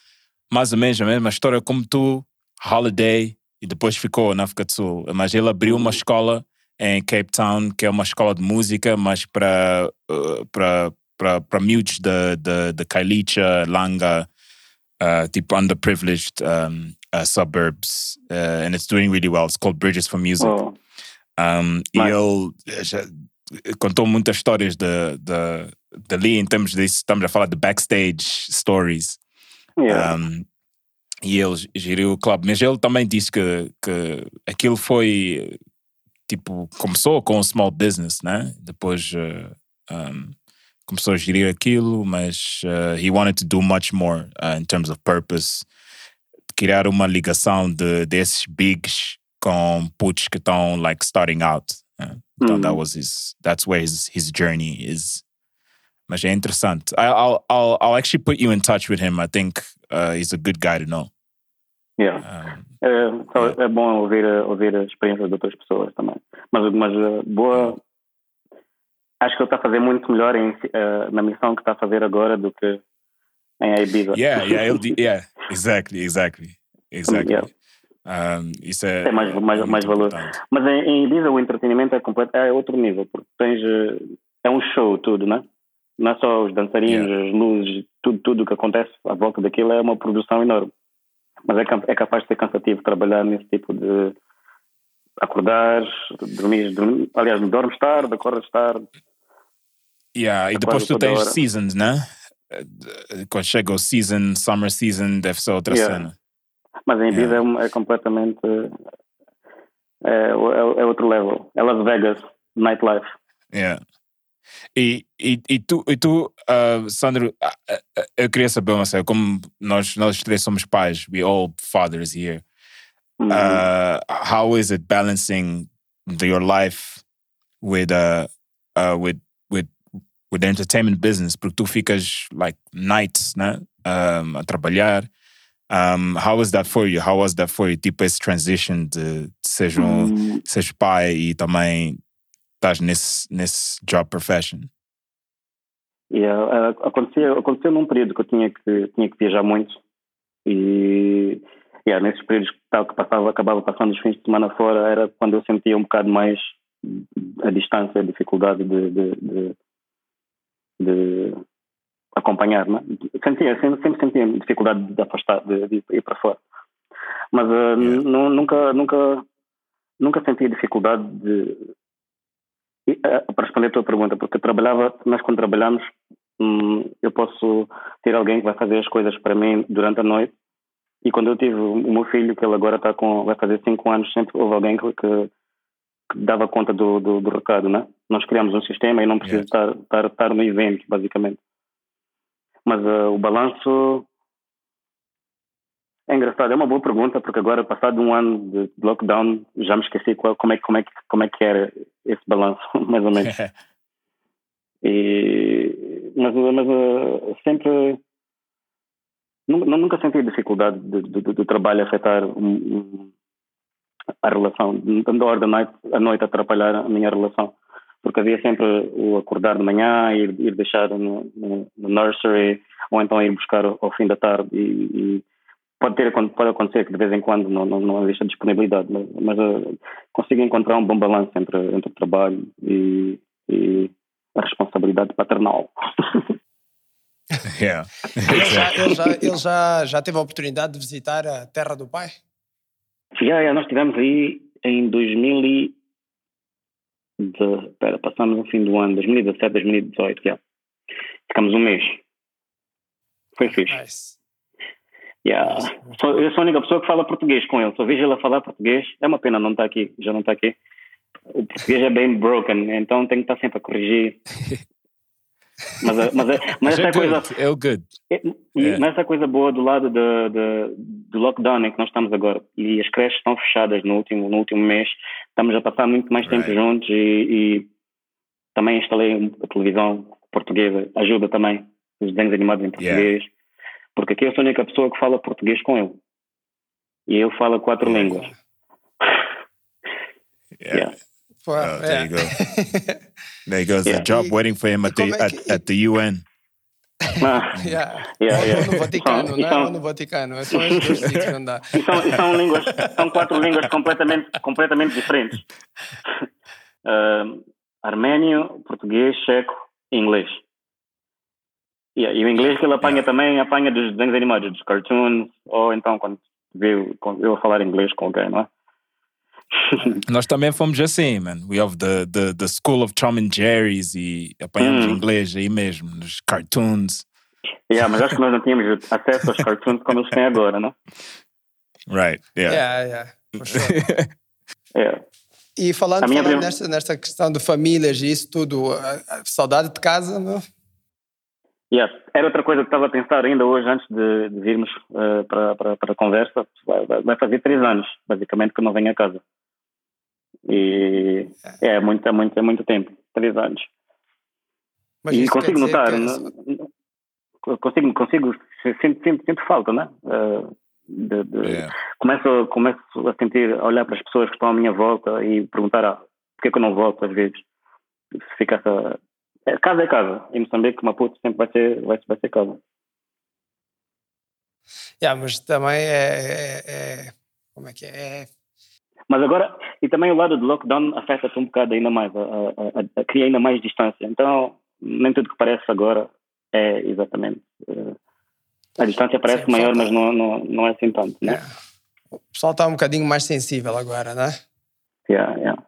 mais ou menos a mesma história como tu, holiday, e depois ficou na África do Sul. Mas ele abriu uma escola em Cape Town, que é uma escola de música, mas para uh, para miúdos da da Kailicha, Langa, uh, tipo underprivileged um, uh, suburbs, uh, and it's doing really well. It's called Bridges for Music. Oh, Um, Nice. E ele já contou muitas histórias da, da, dali, em termos disso, estamos a falar de backstage stories. Yeah. Um, e ele geriu o clube, mas ele também disse que, que aquilo foi tipo, começou com um small business, né? Depois uh, um, começou a gerir aquilo, mas uh, he wanted to do much more uh, in terms of purpose. Criar uma ligação de, desses bigs com putos que estão like starting out. né? Então that Uhum. was his, that's where his, his journey is. Mas é interessante. I, I'll, I'll, I'll actually put you in touch with him. I think uh, he's a good guy to know. Yeah. Um, É, só- é bom ouvir, a- ouvir as experiências de outras pessoas também. Mas, mas uh, boa. Acho que ele está a fazer muito melhor em, uh, na missão que está a fazer agora do que em Ibiza. yeah, yeah, he'll de- [laughs] yeah, exactly, exactly, exactly. Yeah. Um, isso é, Tem mais, mais, é mais valor. importante. Mas em, em Ibiza o entretenimento é, completo, é outro nível, porque tens. uh, É um show tudo, né? Não é só os dançarinos, as luzes, tudo, tudo o que acontece à volta daquilo é uma produção enorme. Mas é, é capaz de ser cansativo trabalhar nesse tipo de. Acordar, dormir, dormir aliás, dormes tarde, acordas tarde. Yeah, e É depois tu tens seasons, né? Quando chega o season, summer season, deve ser outra Yeah. cena. Mas em Ibiza Yeah. é, é completamente. É, é, é outro level. É Las Vegas, nightlife. Yeah. E, e, e tu, e tu uh, Sandro, ah, eu queria saber, uma coisa, como nós, nós três somos pais, we all fathers here. Uhum. Uh, how is it balancing the, your life with uh, uh with with with the entertainment business? Porque tu ficas like nights, né? Um, a trabalhar. Um, how was that for you? How was that for you? Tipo esse transition de, seres um, Hum, seres pai e também estás nesse nesse job profession. yeah, uh, aconteceu, aconteceu num período que eu tinha que, tinha que viajar muito. E yeah, nesses períodos que, tal, que passava, acabava passando os fins de semana fora, era quando eu sentia um bocado mais a distância, a dificuldade de, de, de, de acompanhar. Né? Sentia, sempre, sempre sentia dificuldade de afastar, de, de ir para fora. Mas uh, nu- nunca, nunca, nunca senti dificuldade de. E, uh, para responder a tua pergunta, porque eu trabalhava, nós quando trabalhamos, hum, eu posso ter alguém que vai fazer as coisas para mim durante a noite. E quando eu tive o meu filho, que ele agora está com, vai fazer cinco anos, sempre houve alguém que, que, dava conta do, do, do recado, né? Nós criamos um sistema e não precisa estar, estar, estar no evento, basicamente. Mas uh, o balanço é engraçado, é uma boa pergunta, porque agora, passado um ano de lockdown, já me esqueci qual, como, é, como, é, que- como é que era esse balanço, [laughs] mais ou menos. [laughs] E, mas mas uh, sempre. nu- nu- Nunca senti dificuldade do, do, do trabalho afetar um, a relação, dando a da noite, a noite atrapalhar a minha relação. Porque havia sempre o acordar de manhã, ir, ir deixar no, no, no nursery, ou então ir buscar ao, ao fim da tarde. E, e pode, ter, pode acontecer que de vez em quando não, não, não existe disponibilidade, mas, mas uh, consigo encontrar um bom balanço entre, entre o trabalho e, e a responsabilidade paternal. [laughs] Yeah. Ele, já, ele, já, ele já, já teve a oportunidade de visitar a terra do pai? Já, já, nós estivemos aí em 2000 e... De, espera, passamos no fim do ano, 2017, 2018, já. Ficamos um mês. Foi fixe. Nice. Yeah. Sou, eu sou a única pessoa que fala português com ele. Só vejo ele a falar português. É uma pena não estar aqui, já não está aqui. O português é bem broken, então tenho que estar sempre a corrigir. [laughs] Mas, mas, mas Mas essa é é a coisa. é o good. E, É. Mas essa coisa boa do lado da- do lockdown em que nós estamos agora e as creches estão fechadas no último, no último mês, estamos a passar muito mais tempo Right. juntos e, e também instalei a televisão portuguesa, ajuda também os desenhos animados em português, porque aqui eu sou a única pessoa que fala português com ele e ele fala quatro línguas. Yeah. Yeah. Pô, Oh, there é. you go. There you go. There's a Yeah. job E- waiting for him at the é at, at the UN. Ah, [laughs] Yeah. Yeah, yeah. No Vaticano, São- não é? são- no Vaticano. É só esses dois sítios que não dá. E são, e são línguas, são quatro línguas completamente, completamente diferentes. [laughs] Ah, armênio, português, checo e inglês. Yeah, e o inglês que ele apanha Yeah. também, apanha dos desenhos animados, dos cartoons, ou então quando vê eu a falar inglês com alguém, não é? [laughs] Nós também fomos assim, man. We have the, the, the School of Tom and Jerry's e apanhamos Hum. inglês aí mesmo, nos cartoons. Yeah, mas acho que nós não [laughs] tínhamos acesso aos cartoons como eles têm agora, não? Right, yeah. Yeah, yeah, for sure. [laughs] Yeah. E falando, falando prima- nesta, nesta questão de famílias e isso tudo, a- a saudade de casa, meu? Yeah. Era outra coisa que estava a pensar ainda hoje, antes de, de virmos eh, para, para, para a conversa. Vai, vai- fazer três anos, basicamente, que eu não venho a casa. E é muito, é muito, é muito tempo três anos. Mas e consigo notar, que- né? consigo, consigo, sinto, sinto, sinto falta, né? Eh, de- de- Yeah. começo, começo a sentir, a olhar para as pessoas que estão à minha volta e perguntar ah, porquê que eu não volto às vezes. Fica essa. É, casa é casa. Em Moçambique, Maputo sempre vai ser, vai, vai ser casa. Yeah, mas também é, é- é- Como é que é? Mas agora, e também o lado do lockdown afeta-te um bocado ainda mais, a, a- a- cria ainda mais distância. Então, nem tudo que parece agora é exatamente. eh, a distância parece Sim, maior, mas não, não, não é assim tanto, né? é. O pessoal está um bocadinho mais sensível agora, né? Yeah, yeah. Yeah.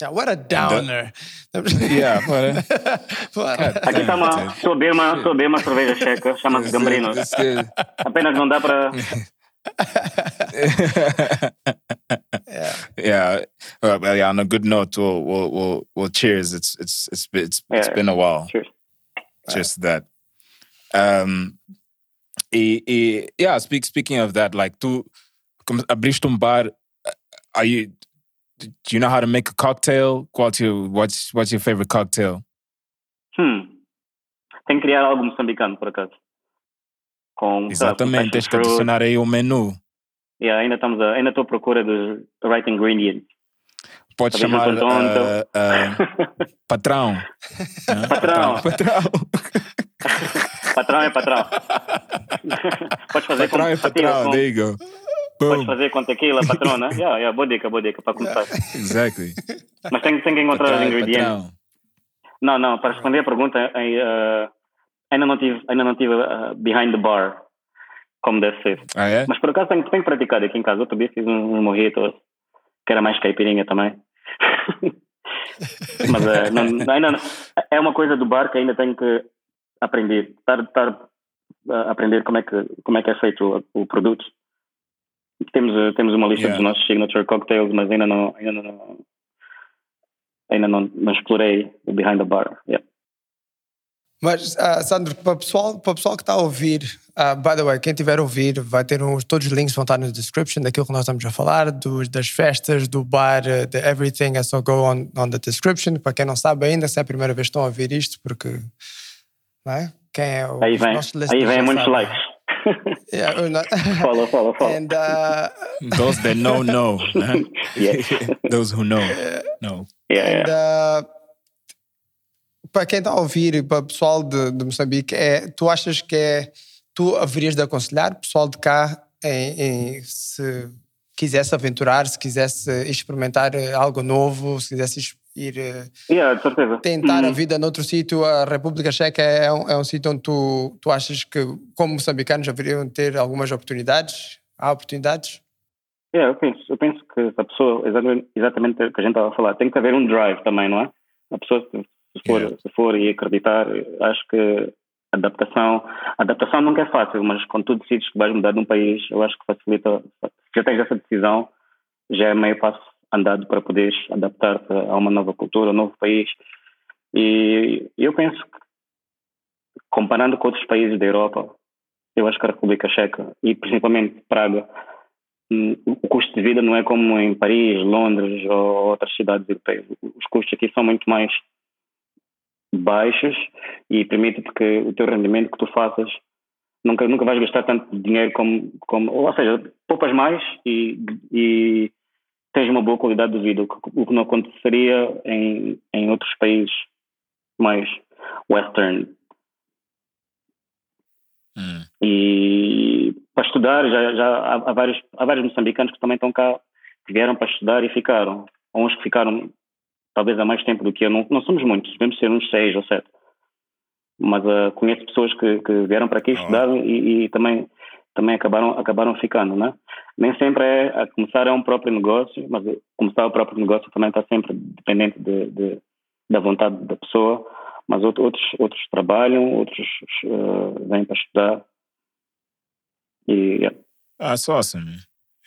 Yeah, what a downer. Yeah, [laughs] what What- Aqui está uma, estou a beber uma, estou a beber uma cerveja checa, [laughs] chama-se Gambrino. This is- Apenas não dá para. [laughs] yeah. yeah. Well, yeah. On a good note, we'll we'll we'll, we'll cheers. It's it's it's been- it's, it's Yeah. been a while. Cheers. Just that. Um. E, e, yeah. Speak, speaking of that, like, tu como abriste um bar. uh, Are you? Do you know how to make a cocktail? What's your what's what's your favorite cocktail? Hum. Tem que criar algo moçambicano, por acaso. Com, Exatamente. Tens que adicionar aí o menu. Yeah, ainda estamos a, ainda estou à procura dos right ingredients. Talvez chamar tonto. uh, uh, patrão. Patrão. Patrão. [laughs] patrão é patrão. [laughs] Podes fazer Patrão com é patrão. com- Podes fazer com tequila, [laughs] patrona. Yeah, yeah, boa dica, boa dica para começar. [laughs] Exactly. Mas tem, tem que encontrar os Patrão ingredientes. patrão. Não, não, para responder a pergunta, eh, ainda não tive, ainda não tive eh, behind the bar, como deve ser. Ah, é? Mas por acaso tenho, tenho praticado aqui em casa. Outro dia fiz um, um mojito, que era mais caipirinha também. [laughs] Mas eh, não- ainda não- é uma coisa do bar que ainda tenho que aprender. Estar, estar aprender como é que, como é, que é feito o, o produto. Temos, eh, temos uma lista Yeah. dos nossos signature cocktails, mas ainda não, ainda não, ainda não, não explorei o behind the bar. Yeah. Mas, ah, Sandro, para o pessoal, para o pessoal que está a ouvir, ah, by the way, quem tiver a ouvir, vai ter uns, todos os links vão estar na description daquilo que nós estamos a falar, dos, das festas, do bar, eh, de everything, é só go on, on the description. Para quem não sabe ainda, se é a primeira vez que estão a ouvir isto, porque não é? quem é o Aí vem, aí vem muitos likes. [laughs] Yeah, we're not- [laughs] Follow, follow, follow. And, uh, Those that know, know. [laughs] né? Yeah. Those who know, know. Yeah, yeah. And, uh, para quem está a ouvir e para o pessoal de, de Moçambique, é, tu achas que é, tu haverias de aconselhar o pessoal de cá em, em se quisesse aventurar, se quisesse experimentar eh, algo novo, se quisesse is- ir eh, Yeah, tentar a Hum, vida noutro sítio, a República Checa é um, é um sítio onde tu, tu achas que, como moçambicanos, haveriam de ter algumas oportunidades? Há oportunidades? yeah, eu, penso, eu penso que a pessoa, exatamente, exatamente o que a gente estava a falar, tem que haver um drive também, não é? A pessoa, se se for, Yeah. se for e acreditar, acho que adaptação, adaptação nunca é fácil, mas quando tu decides que vais mudar de um país, eu acho que facilita, se já tens essa decisão, já é meio passo andado para poderes adaptar-te a uma nova cultura, um novo país. E eu penso que, comparando com outros países da Europa, eu acho que a República Checa, e principalmente Praga, hum, o custo de vida não é como em Paris, Londres ou outras cidades europeias. Os custos aqui são muito mais baixos e permite-te que o teu rendimento que tu faças nunca nunca vais gastar tanto dinheiro como como ou seja poupas mais e, e tens uma boa qualidade de vida o que, não aconteceria em em outros países mais western. Hum. e para estudar já, já há, há vários há vários moçambicanos que também estão cá que vieram para estudar e ficaram. Há uns que ficaram talvez há mais tempo do que eu. Não, não somos muitos devemos ser uns seis ou sete. Mas uh, conheço pessoas que, que vieram para aqui estudar e, e, também, também acabaram, acabaram ficando, né? Nem sempre é a começar é um próprio negócio, mas começar o próprio negócio também está sempre dependente de, de, da vontade da pessoa. Mas outros, outros trabalham, outros uh, vêm para estudar. E, yeah. Ah, that's awesome.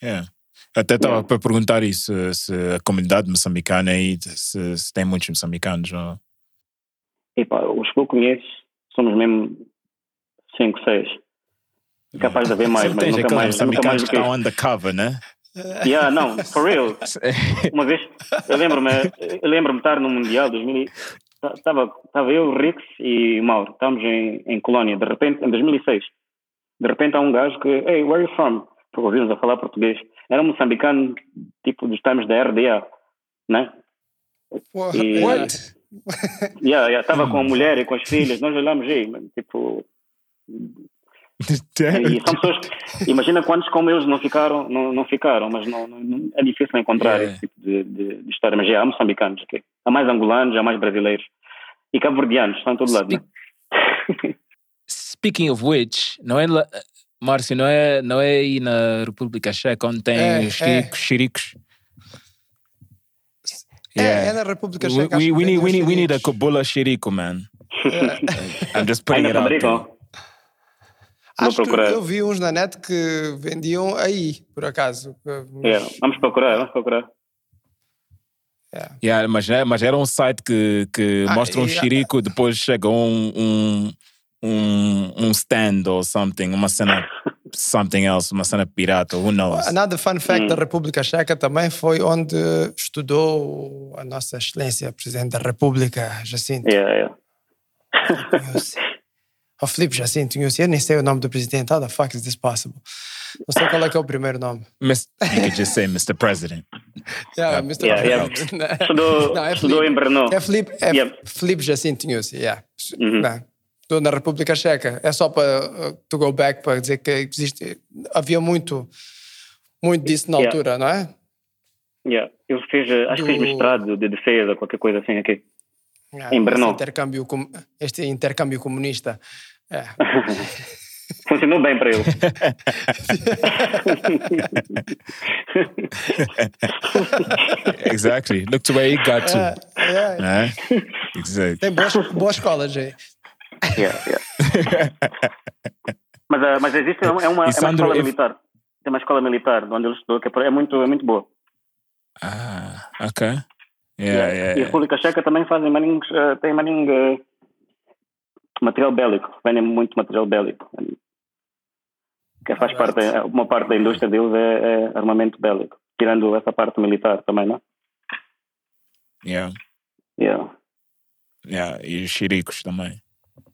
Yeah. Até estava yeah. para perguntar isso, se a comunidade moçambicana aí, se, se tem muitos moçambicanos. Ou... Epa, os que eu conheço somos mesmo 5, 6. Capaz de haver mais, mas nunca mais, nunca mais do que estão undercover, né? Yeah, não, for real. [laughs] Uma vez, eu lembro-me, eu lembro-me estar no Mundial 2000, estava, estava eu, Rix e o Mauro, estávamos em, em Colónia, de repente, em 2006. De repente há um gajo que, hey, where are you from? Porque ouvimos a falar português. Era um moçambicano, tipo dos times da RDA, né? E, What? yeah, yeah, estava com a mulher e com as filhas, nós olhamos aí, tipo. E são pessoas, imagina quantos como eles não ficaram, não, não ficaram, mas não, não é difícil encontrar yeah. esse tipo de, de, de, história. Mas já há moçambicanos aqui, há mais angolanos, há mais brasileiros e cabo-verdianos, estão em todo lado. Speak, né? Speaking of which, não é, Márcio, não é, não é aí na República Checa onde tem é, os xiricos? É. xiricos? Yeah. É, é na República Checa. We, we, need, we, need, we need a Kabula Shiriko, man. Yeah. I'm just putting it out there. Acho que eu vi uns na net que vendiam aí, por acaso. Yeah. Vamos procurar, vamos procurar. Yeah. Yeah, mas, é, mas era um site que, que ah, mostra um xirico, depois chega um, um, um, um stand ou something, uma cena [laughs] something else, uma cena pirata, who knows? Another fun fact da República Checa também foi onde estudou a nossa excelência Presidente da República, Jacinto. Yeah, yeah. [laughs] O Filipe Jacinto eu nem sei o nome do presidente. How the fuck is this possible? Não sei qual é que é o primeiro nome. Miss, you could just say Mr. President. Yeah, uh, Mr. Yeah, President. Yeah. [laughs] Estudou, não, é estudou em Brno. É Filipe, é yeah. Filipe Jacinto yeah. Uhum. Não, na República Checa. É só para uh, to go back para dizer que existe, havia muito, muito disso na yeah. altura, não é? Yeah. Eu fiz, uh, acho que fiz mestrado de defesa, qualquer coisa assim aqui. Ah, em Brno. Intercâmbio, este intercâmbio comunista. É. [laughs] Funcionou bem para ele. [laughs] exactly. Look to where he got to. Yeah, yeah. Né? Exactly. Tem boas, boas escolas aí. Yeah, yeah. mas, uh, mas existe, é uma, é uma Sandro, escola if... militar. Tem uma escola militar onde ele estudou que é, é muito, é muito boa. Ah, ok. Yeah, yeah, e a República Checa também fazem manings, uh, tem maning uh, material bélico, vendem muito material bélico. Que faz parte, uma parte da indústria deles é, é, armamento bélico, tirando essa parte militar também, não? Yeah. Yeah. Yeah, e os xiricos também.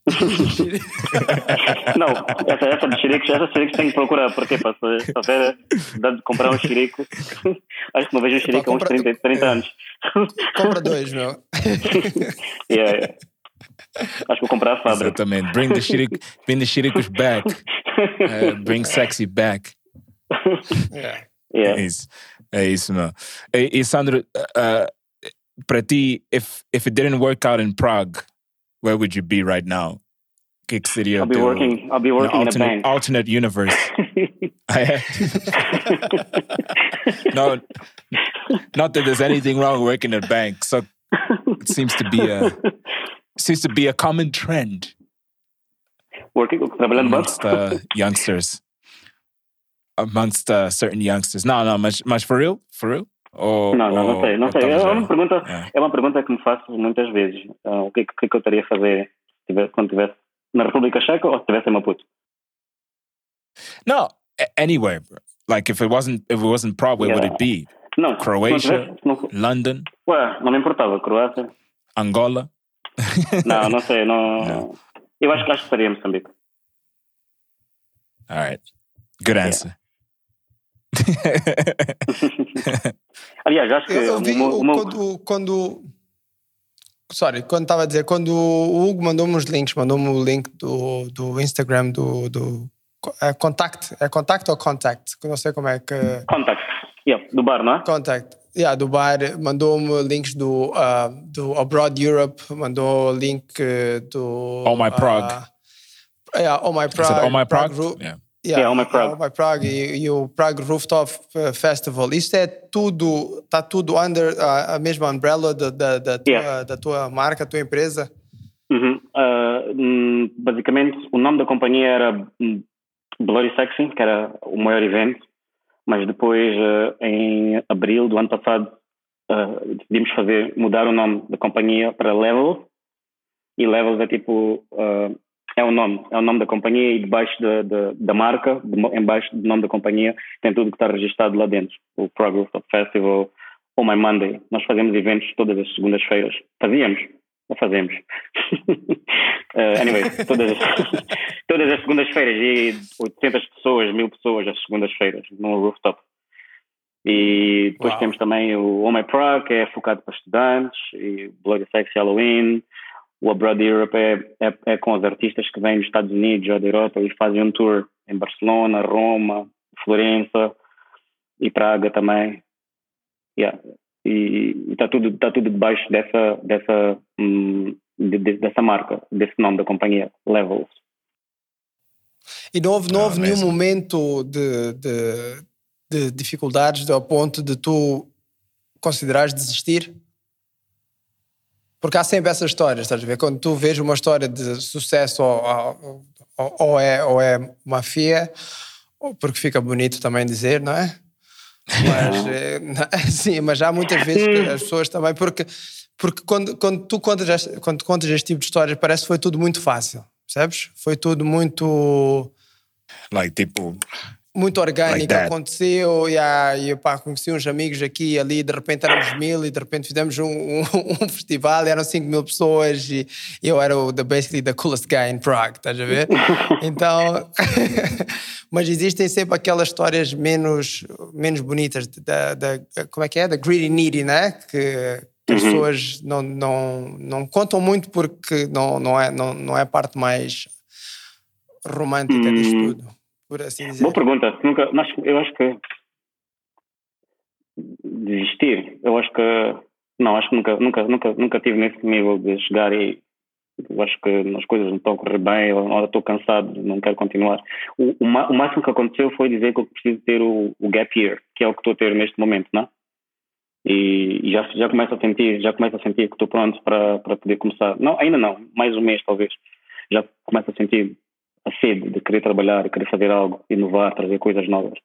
[laughs] não, essa, essa de xiricos, essa xiricos tem que procurar, porque para se houver de comprar um xirico, [laughs] acho que não vejo um xirico há uns 30, 30 é. anos. Compra dois, meu. [laughs] yeah, yeah. [laughs] Acho que vou comprar a fábrica. Exatamente. Bring the, xiric, bring the xiricos back. [laughs] Uh, bring sexy back. Yeah. yeah. É isso, é isso meu. E, e Sandro, uh, para ti, if, if it didn't work out in Prague, where would you be right now? que, que seria I'll be working, I'll be working alternate, in a bank. alternate universe? [laughs] no, not that there's anything wrong working at a bank. So it seems to be a seems to be a common trend. Working, amongst uh, youngsters, amongst uh, certain youngsters. No, no, mas, mas for real, for real. Ou, não, não, não sei, não sei. É uma, pergunta, é. é uma pergunta que me faço muitas vezes. Uh, o que, que, que eu estaria a fazer quando tivesse na República Checa ou se estivesse em Maputo? No, anywhere. Like if it wasn't if it wasn't Prague, where yeah. would it be? Não, Croatia, não tivesse, não, London. Ué, não me importava. Croácia. Angola. [laughs] não, não sei. Não, não. Eu acho que acho que estaria em Moçambique. All right. Good answer. Yeah. [laughs] Aliás, acho que eu, eu vi o, o, quando, quando Sorry, quando estava a dizer, quando o Hugo mandou-me os links, mandou-me o link do, do Instagram do, do é contact, é contact ou contact? Não sei como é que. Contact, yeah, do bar, não é? Contact. Yeah, do bar, mandou-me links do, uh, do Abroad Europe, mandou link uh, do. Oh My Prague. Uh, yeah, Oh My Prague. All My Prague? Ru- Yeah. Yeah, Yeah, Oh My Prague. Oh My Prague e, e o Prague Rooftop uh, Festival. Isto é tudo, está tudo under uh, a mesma umbrella da, da, da, tua, Yeah. da tua marca, da tua empresa? Uhum. Hum, basicamente, o nome da companhia era hum, Bloody Sexy, que era o maior evento, mas depois, ah, em abril do ano passado, ah, decidimos fazer, mudar o nome da companhia para Levels, e Levels é tipo, ah, é o nome, é o nome da companhia e debaixo da, da, da marca, de- embaixo do nome da companhia, tem tudo que está registado lá dentro. O Progress of Festival, Oh My Monday. Nós fazemos eventos todas as segundas-feiras. Fazíamos, ou fazemos. uh, [laughs] anyway, todas, as- [laughs] todas as segundas-feiras e 800 pessoas, mil pessoas às segundas-feiras no rooftop. E depois Uau. temos também o Oh My Prague, que é focado para estudantes, e Bloody Sexy Halloween. O Abroad Europe é, é, é com os artistas que vêm dos Estados Unidos ou da Europa e fazem um tour em Barcelona, Roma, Florença e Praga também. Yeah. E está tudo, tá tudo debaixo dessa, dessa, hum, de- de- dessa marca, desse nome da companhia, Levels. E não houve, não Ah, houve nenhum amazing. momento de, de, de dificuldades ao ponto de tu considerares desistir? Porque há sempre essas histórias, estás a ver? Quando tu vês uma história de sucesso ou, ou, ou- ou é, ou é mafia, ou porque fica bonito também dizer, não é? Mas, eh, [laughs] sim, mas há muitas vezes que as pessoas também, porque, porque quando, quando tu contas, este- quando contas este tipo de histórias, parece que foi tudo muito fácil, percebes? Foi tudo muito Like tipo, muito orgânico, Like aconteceu, e, ah, e pá, conheci uns amigos aqui e ali, de repente éramos mil e de repente fizemos um, [laughs] um, um festival eram 5 mil pessoas e eu era o, the, basically the coolest guy in Prague, estás a ver? [laughs] Então, [laughs] mas existem sempre aquelas histórias menos, menos bonitas, da, da, como é que é? Da greedy needy, né? Que, que as pessoas não, não, não contam muito porque não, não, é, não, não é a parte mais romântica disto Hum. tudo, por assim dizer. Boa pergunta. Nunca, mas eu acho que desistir, eu acho que não, acho que nunca, nunca, nunca, nunca tive nesse nível de chegar e eu acho que as coisas não estão a correr bem, ou ou estou cansado, não quero continuar. O, o, o máximo que aconteceu foi dizer que eu preciso ter o, o gap year, que é o que estou a ter neste momento, não? é? E, e já, já começo a sentir, já começo a sentir que estou pronto para, para poder começar. Não, ainda não, mais um mês talvez. Já começo a sentir a sede de querer trabalhar, de querer fazer algo, inovar, trazer coisas novas.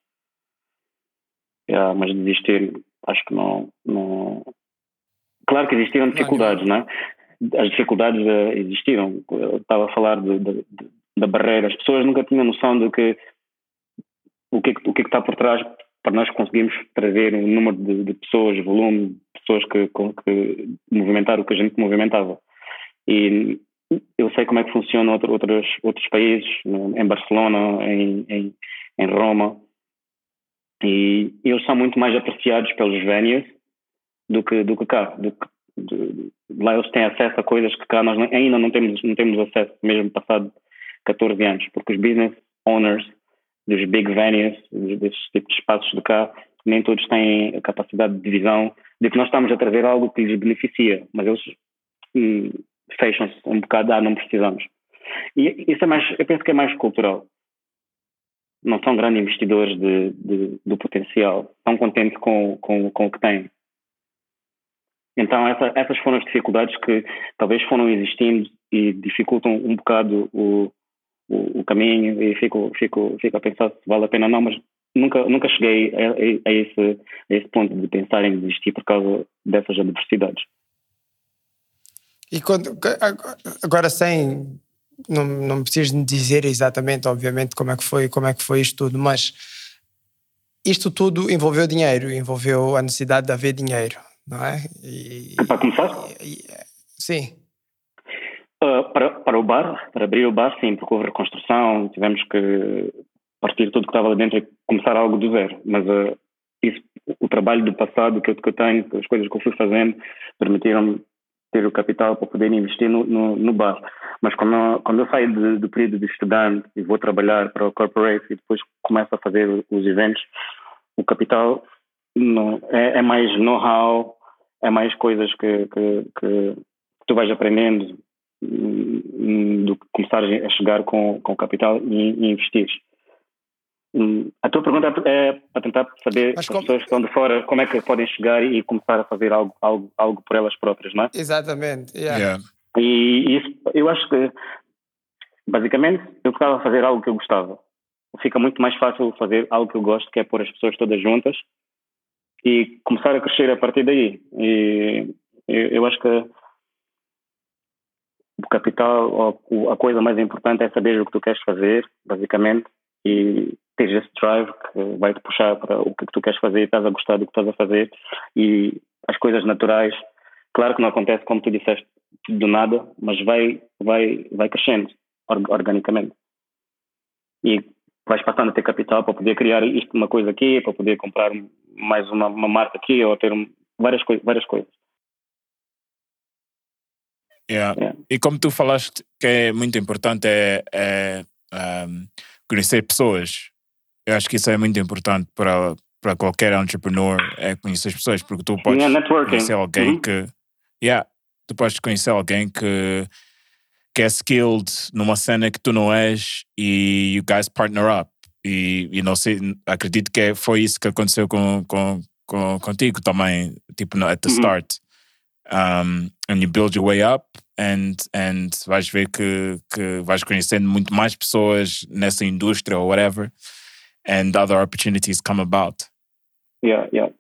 Yeah, mas desistir, acho que não, não. Claro que existiram dificuldades, não é? As dificuldades eh, existiram. Eu estava a falar de, de- de- da barreira. As pessoas nunca tinham noção de que o que, é o que, é que está por trás para nós conseguirmos trazer um número de, de pessoas, volume pessoas que, que movimentaram o que a gente movimentava. E eu sei como é que funciona outro, outros, outros países, em Barcelona, em, em, em Roma, e eles são muito mais apreciados pelos venues do que, do que cá. Do que, de- lá eles têm acesso a coisas que cá nós ainda não temos, não temos acesso, mesmo passado 14 anos, porque os business owners dos big venues, desses tipos de espaços de cá, nem todos têm a capacidade de visão de que nós estamos a trazer algo que lhes beneficia, mas eles hum, fecham-se um bocado, ah, não precisamos. E isso é mais, eu penso que é mais cultural. Não são grandes investidores de, de- do potencial, estão contentes com, com, com o que têm. Então, essa, essas foram as dificuldades que talvez foram existindo e dificultam um bocado o, o, o caminho. E fico, fico, fico a pensar se vale a pena ou não, mas nunca, nunca cheguei a, a- a esse, a esse ponto de pensar em desistir por causa dessas adversidades. E quando, agora sem não, não precisas me dizer exatamente, obviamente, como é que foi, como é que foi isto tudo, mas isto tudo envolveu dinheiro, envolveu a necessidade de haver dinheiro, não é? E, Para começar? e- sim. Uh, para, para o bar, para abrir o bar, sim, porque houve reconstrução, tivemos que partir tudo que estava lá dentro e começar algo do zero. Mas uh, isso, o trabalho do passado que eu, que eu tenho, as coisas que eu fui fazendo, permitiram-me ter o capital para poder investir no, no, no bar. Mas quando, eu- quando eu saio de- do período de estudante e vou trabalhar para o corporate e depois começo a fazer os eventos, o capital não, é, é mais know-how, é mais coisas que, que, que tu vais aprendendo hum, do que começar a chegar com, com capital e, e investir. A tua pergunta é para tentar saber Mas as como- pessoas que estão de fora como é que podem chegar e começar a fazer algo, algo, algo por elas próprias, não é? Exatamente. yeah. Yeah. E isso, eu acho que, basicamente, eu ficava a fazer algo que eu gostava. Fica muito mais fácil fazer algo que eu gosto, que é pôr as pessoas todas juntas e começar a crescer a partir daí. E eu, eu acho que o capital, a coisa mais importante é saber o que tu queres fazer, basicamente, e teres esse drive que vai te puxar para o que tu queres fazer estás a gostar do que estás a fazer. E as coisas naturais, claro que não acontece como tu disseste do nada, mas vai, vai, vai crescendo or- organicamente. E vais passando a ter capital para poder criar isto, uma coisa aqui, para poder comprar mais uma, uma marca aqui, ou ter um- várias, coi várias coisas. Yeah. Yeah. E como tu falaste que é muito importante é, é, um, conhecer pessoas. Eu acho que isso é muito importante para, para qualquer entrepreneur, é conhecer as pessoas, porque tu podes Yeah, conhecer alguém Uhum. que... Yeah, tu podes conhecer alguém que, que é skilled numa cena que tu não és e you guys partner up. E, e não sei, acredito que é- foi isso que aconteceu com, com, com, contigo também, tipo, no, at the Uhum. start. Um, and you build your way up and, and vais ver que, que vais conhecendo muito mais pessoas nessa indústria ou whatever and other opportunities come about. Yeah, yeah.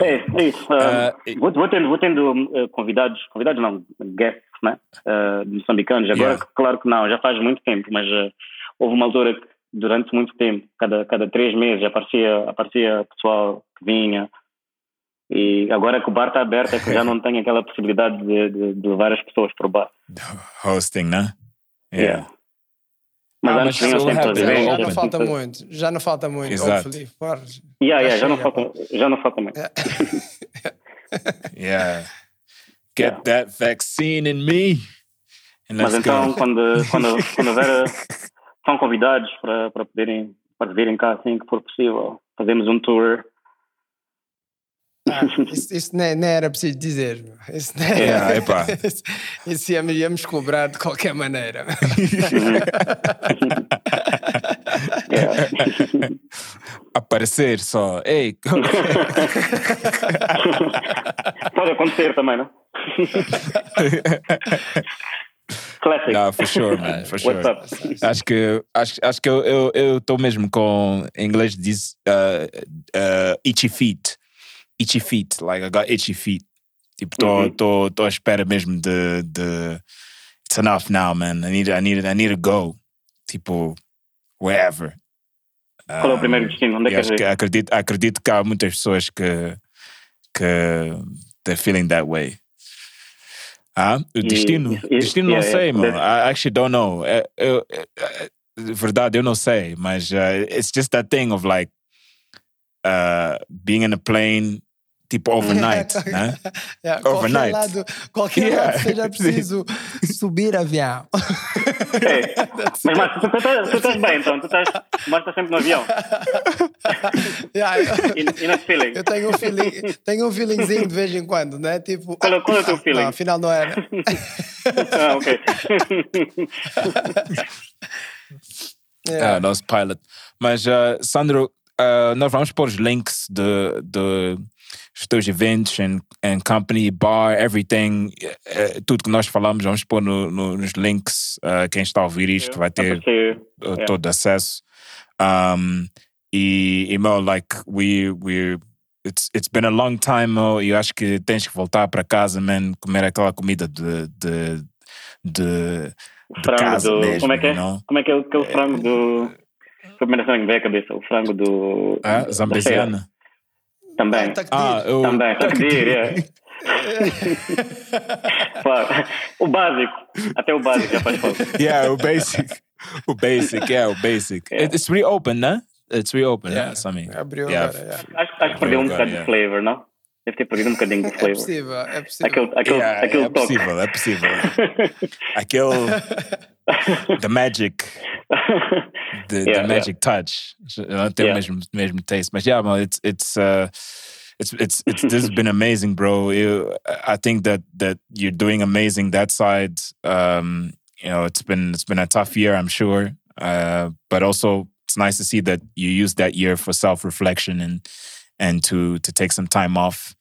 É, é isso. Uh, vou, vou tendo, vou tendo uh, convidados, convidados não, guests, né? Uh, de moçambicanos. Agora, Yeah. claro que não, já faz muito tempo, mas uh, houve uma altura que durante muito tempo, cada, cada três meses aparecia, aparecia pessoal que vinha. E agora que o bar está aberto é que já [laughs] não tem aquela possibilidade de, de, de levar as pessoas para o bar. Hosting, né? Yeah. Mas Ah, antes vinham sempre é eventos. Já open. não falta assim, muito. Já não falta muito. Exato. Yeah, yeah, Já já, não falta, já não falta muito. [laughs] Yeah. Get Yeah. that vaccine in me. And Mas então, go. quando, quando, [laughs] quando houver, são convidados para, para poderem para virem cá assim que for possível. Fazemos um tour. Ah, isso isso nem, nem era preciso dizer. Isso, nem, Yeah, epá. [laughs] isso, isso íamos, íamos cobrar de qualquer maneira. [laughs] Aparecer só. Ei, Pode acontecer também, não? [laughs] Classic. no, for sure, man, for sure. What's up? Acho que, acho, acho que eu estou eu, tô mesmo com, em inglês diz uh, uh, itchy feet. Itchy feet, like I got itchy feet. Tipo, estou tô, tô à espera mesmo de, de. It's enough now, man. I need, I need, I need to go. Tipo, wherever. Qual é o primeiro destino? Onde é E que acredito, acredito que há muitas pessoas que, que they're feeling that way. Ah, o destino? isso- destino não yeah, sei, yeah. mano. I actually don't know. É, eu- é- é- verdade, eu não sei, mas uh, it's just that thing of like uh, being in a plane, tipo [laughs] overnight, né? Yeah, [laughs] qualquer Overnight. lado, qualquer Yeah. lado seja [laughs] preciso subir avião. É. Mas, Marcos, tu, tu, tu, tu estás bem, então. Tu estás, mas estás sempre no avião. Yeah, eu- E, e no feeling. Eu tenho um, feeling, tenho um feelingzinho de vez em quando, né? Tipo, Qual é- qual é o teu ah, feeling? Não, afinal não era. Ah, ok. Yeah. Ah, nosso pilot. Mas, uh, Sandro, uh, nós vamos pôr os links de, de os teus eventos and, and company, bar, everything, eh, tudo que nós falamos, vamos pôr no, no- nos links. uh, quem está a ouvir isto vai ter uh, todo acesso. Um, e, e, meu, like, we, we, it's, it's been a long time, meu, e eu acho que tens que voltar para casa, man, comer aquela comida de, de, de, de frango do. mesmo, como é que é? know? Como é que é aquele frango do. Foi a primeira que me veio à cabeça. O frango do. Ah, Zambesiana. Também. Takdir. Ah, eu, Também. Só que dir, é. [laughs] O básico. Até o básico já faz falta. yeah, o basic. O basic, yeah, o basic. Yeah. It- it's reopened, né? It's reopened, Yeah. yeah. Sammy. Abriu Yeah. agora, yeah. Acho, acho que perdeu um bocado de flavor, não? Deve ter perdido um bocadinho de É flavor. possível, é possível. Aquele, aquele, Yeah, aquele é toque. possível, é possível. [laughs] Aquele. [laughs] The magic. [laughs] the, Yeah, the magic touch. Não tem Yeah. taste. But yeah, man, it's it's uh it's it's it's this has been amazing, bro. You, I think that that you're doing amazing that side. Um, you know, it's been it's been a tough year, I'm sure. Uh, but also it's nice to see that you use that year for self-reflection and and to to take some time off.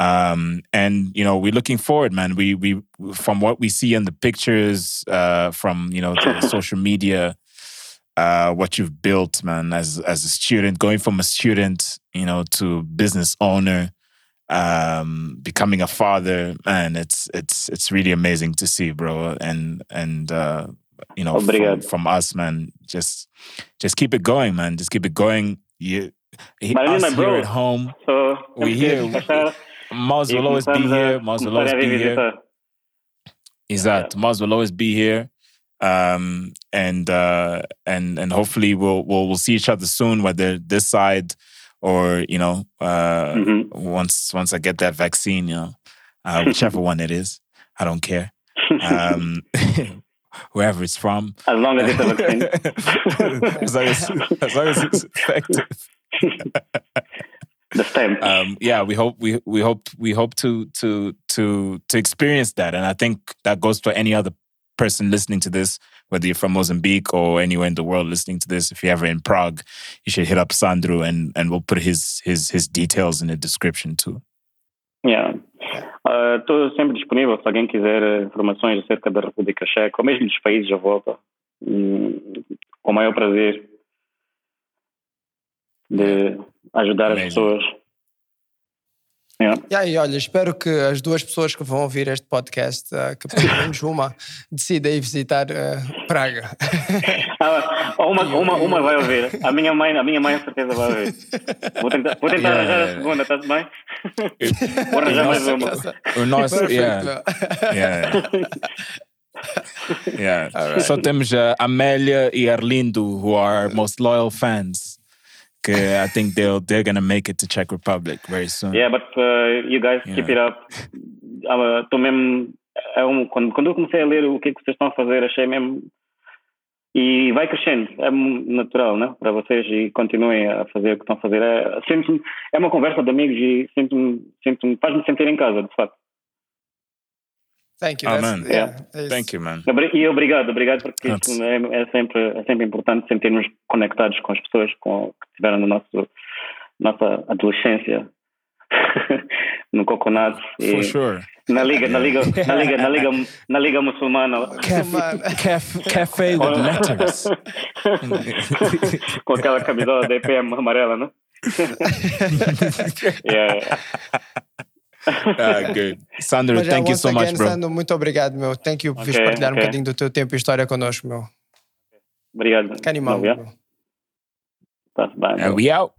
Um, and you know, we're looking forward, man. We we from what we see in the pictures, uh, from you know the [laughs] social media, uh, what you've built, man, as as a student, going from a student, you know, to business owner, um, becoming a father, man, it's it's it's really amazing to see, bro. And and uh, you know, from, from us, man, just just keep it going, man. Just keep it going. You, he, us here bro. at home, So, We here. Mars will always be here. Mars will always be here. revisitar. Exato. Mars will always be here. Um, and uh, and and hopefully we'll we'll we'll see each other soon, whether this side or you know uh, Mhm. once once I get that vaccine, you know, uh, [laughs] whichever one it is, I don't care. Um, [laughs] wherever it's from, As long as it's a vaccine. [laughs] as, long as, as long as it's effective. The stamp. um, yeah, we hope we we hope we hope to to to to experience that, and I think that goes for any other person listening to this, whether you're from Mozambique or anywhere in the world listening to this. If you're ever in Prague, you should hit up Sandro, and and we'll put his his his details in the description too. Yeah. Estou sempre disponível se alguém quiser informações acerca da República Checa ou mesmo dos países à volta. Com o maior prazer de ajudar as Amazing. pessoas. Yeah. E aí, olha, espero que as duas pessoas que vão ouvir este podcast, eh, que pelo [laughs] menos uma, decida ir visitar eh, Praga. [laughs] Ah, uma, uma, uma vai ouvir. A minha mãe, a minha mãe com certeza vai ouvir. Vou tentar, vou tentar Yeah, arranjar a segunda, está bem? [laughs] Vou arranjar mais uma. O nosso, Perfect, yeah. Yeah. Só temos a Amélia e Arlindo, who are most loyal fans. Que I think they'll they're gonna make it to Czech Republic very soon. Yeah, but uh, you guys keep it up. Estou mesmo. É um, quando, quando eu comecei a ler o que é que vocês estão a fazer, achei mesmo. E vai crescendo, é natural, né? Para vocês e continuem a fazer o que estão a fazer. É, sempre, é uma conversa de amigos e sempre, sempre faz-me sentir em casa, de facto. Thank you. Man. yeah, Thank you, man. E obrigado, obrigado, porque That's- isso é, é sempre, é sempre importante sentirmos conectados com as pessoas com, que estiveram no nosso nossa adolescência [laughs] no coconut For e sure. na liga, na liga, na liga, na liga, na liga muçulmana cafe [laughs] with letters. com aquela camisola da EPM amarela, né? [laughs] yeah. Ah, good. Sandro, Mas, thank you so again, much, bro. Sandro, muito obrigado, meu. Thank you por okay, partilhar okay. um bocadinho do teu tempo e história connosco, meu. Obrigado. Que animal, meu. Tá, tá bem. Meu. We out.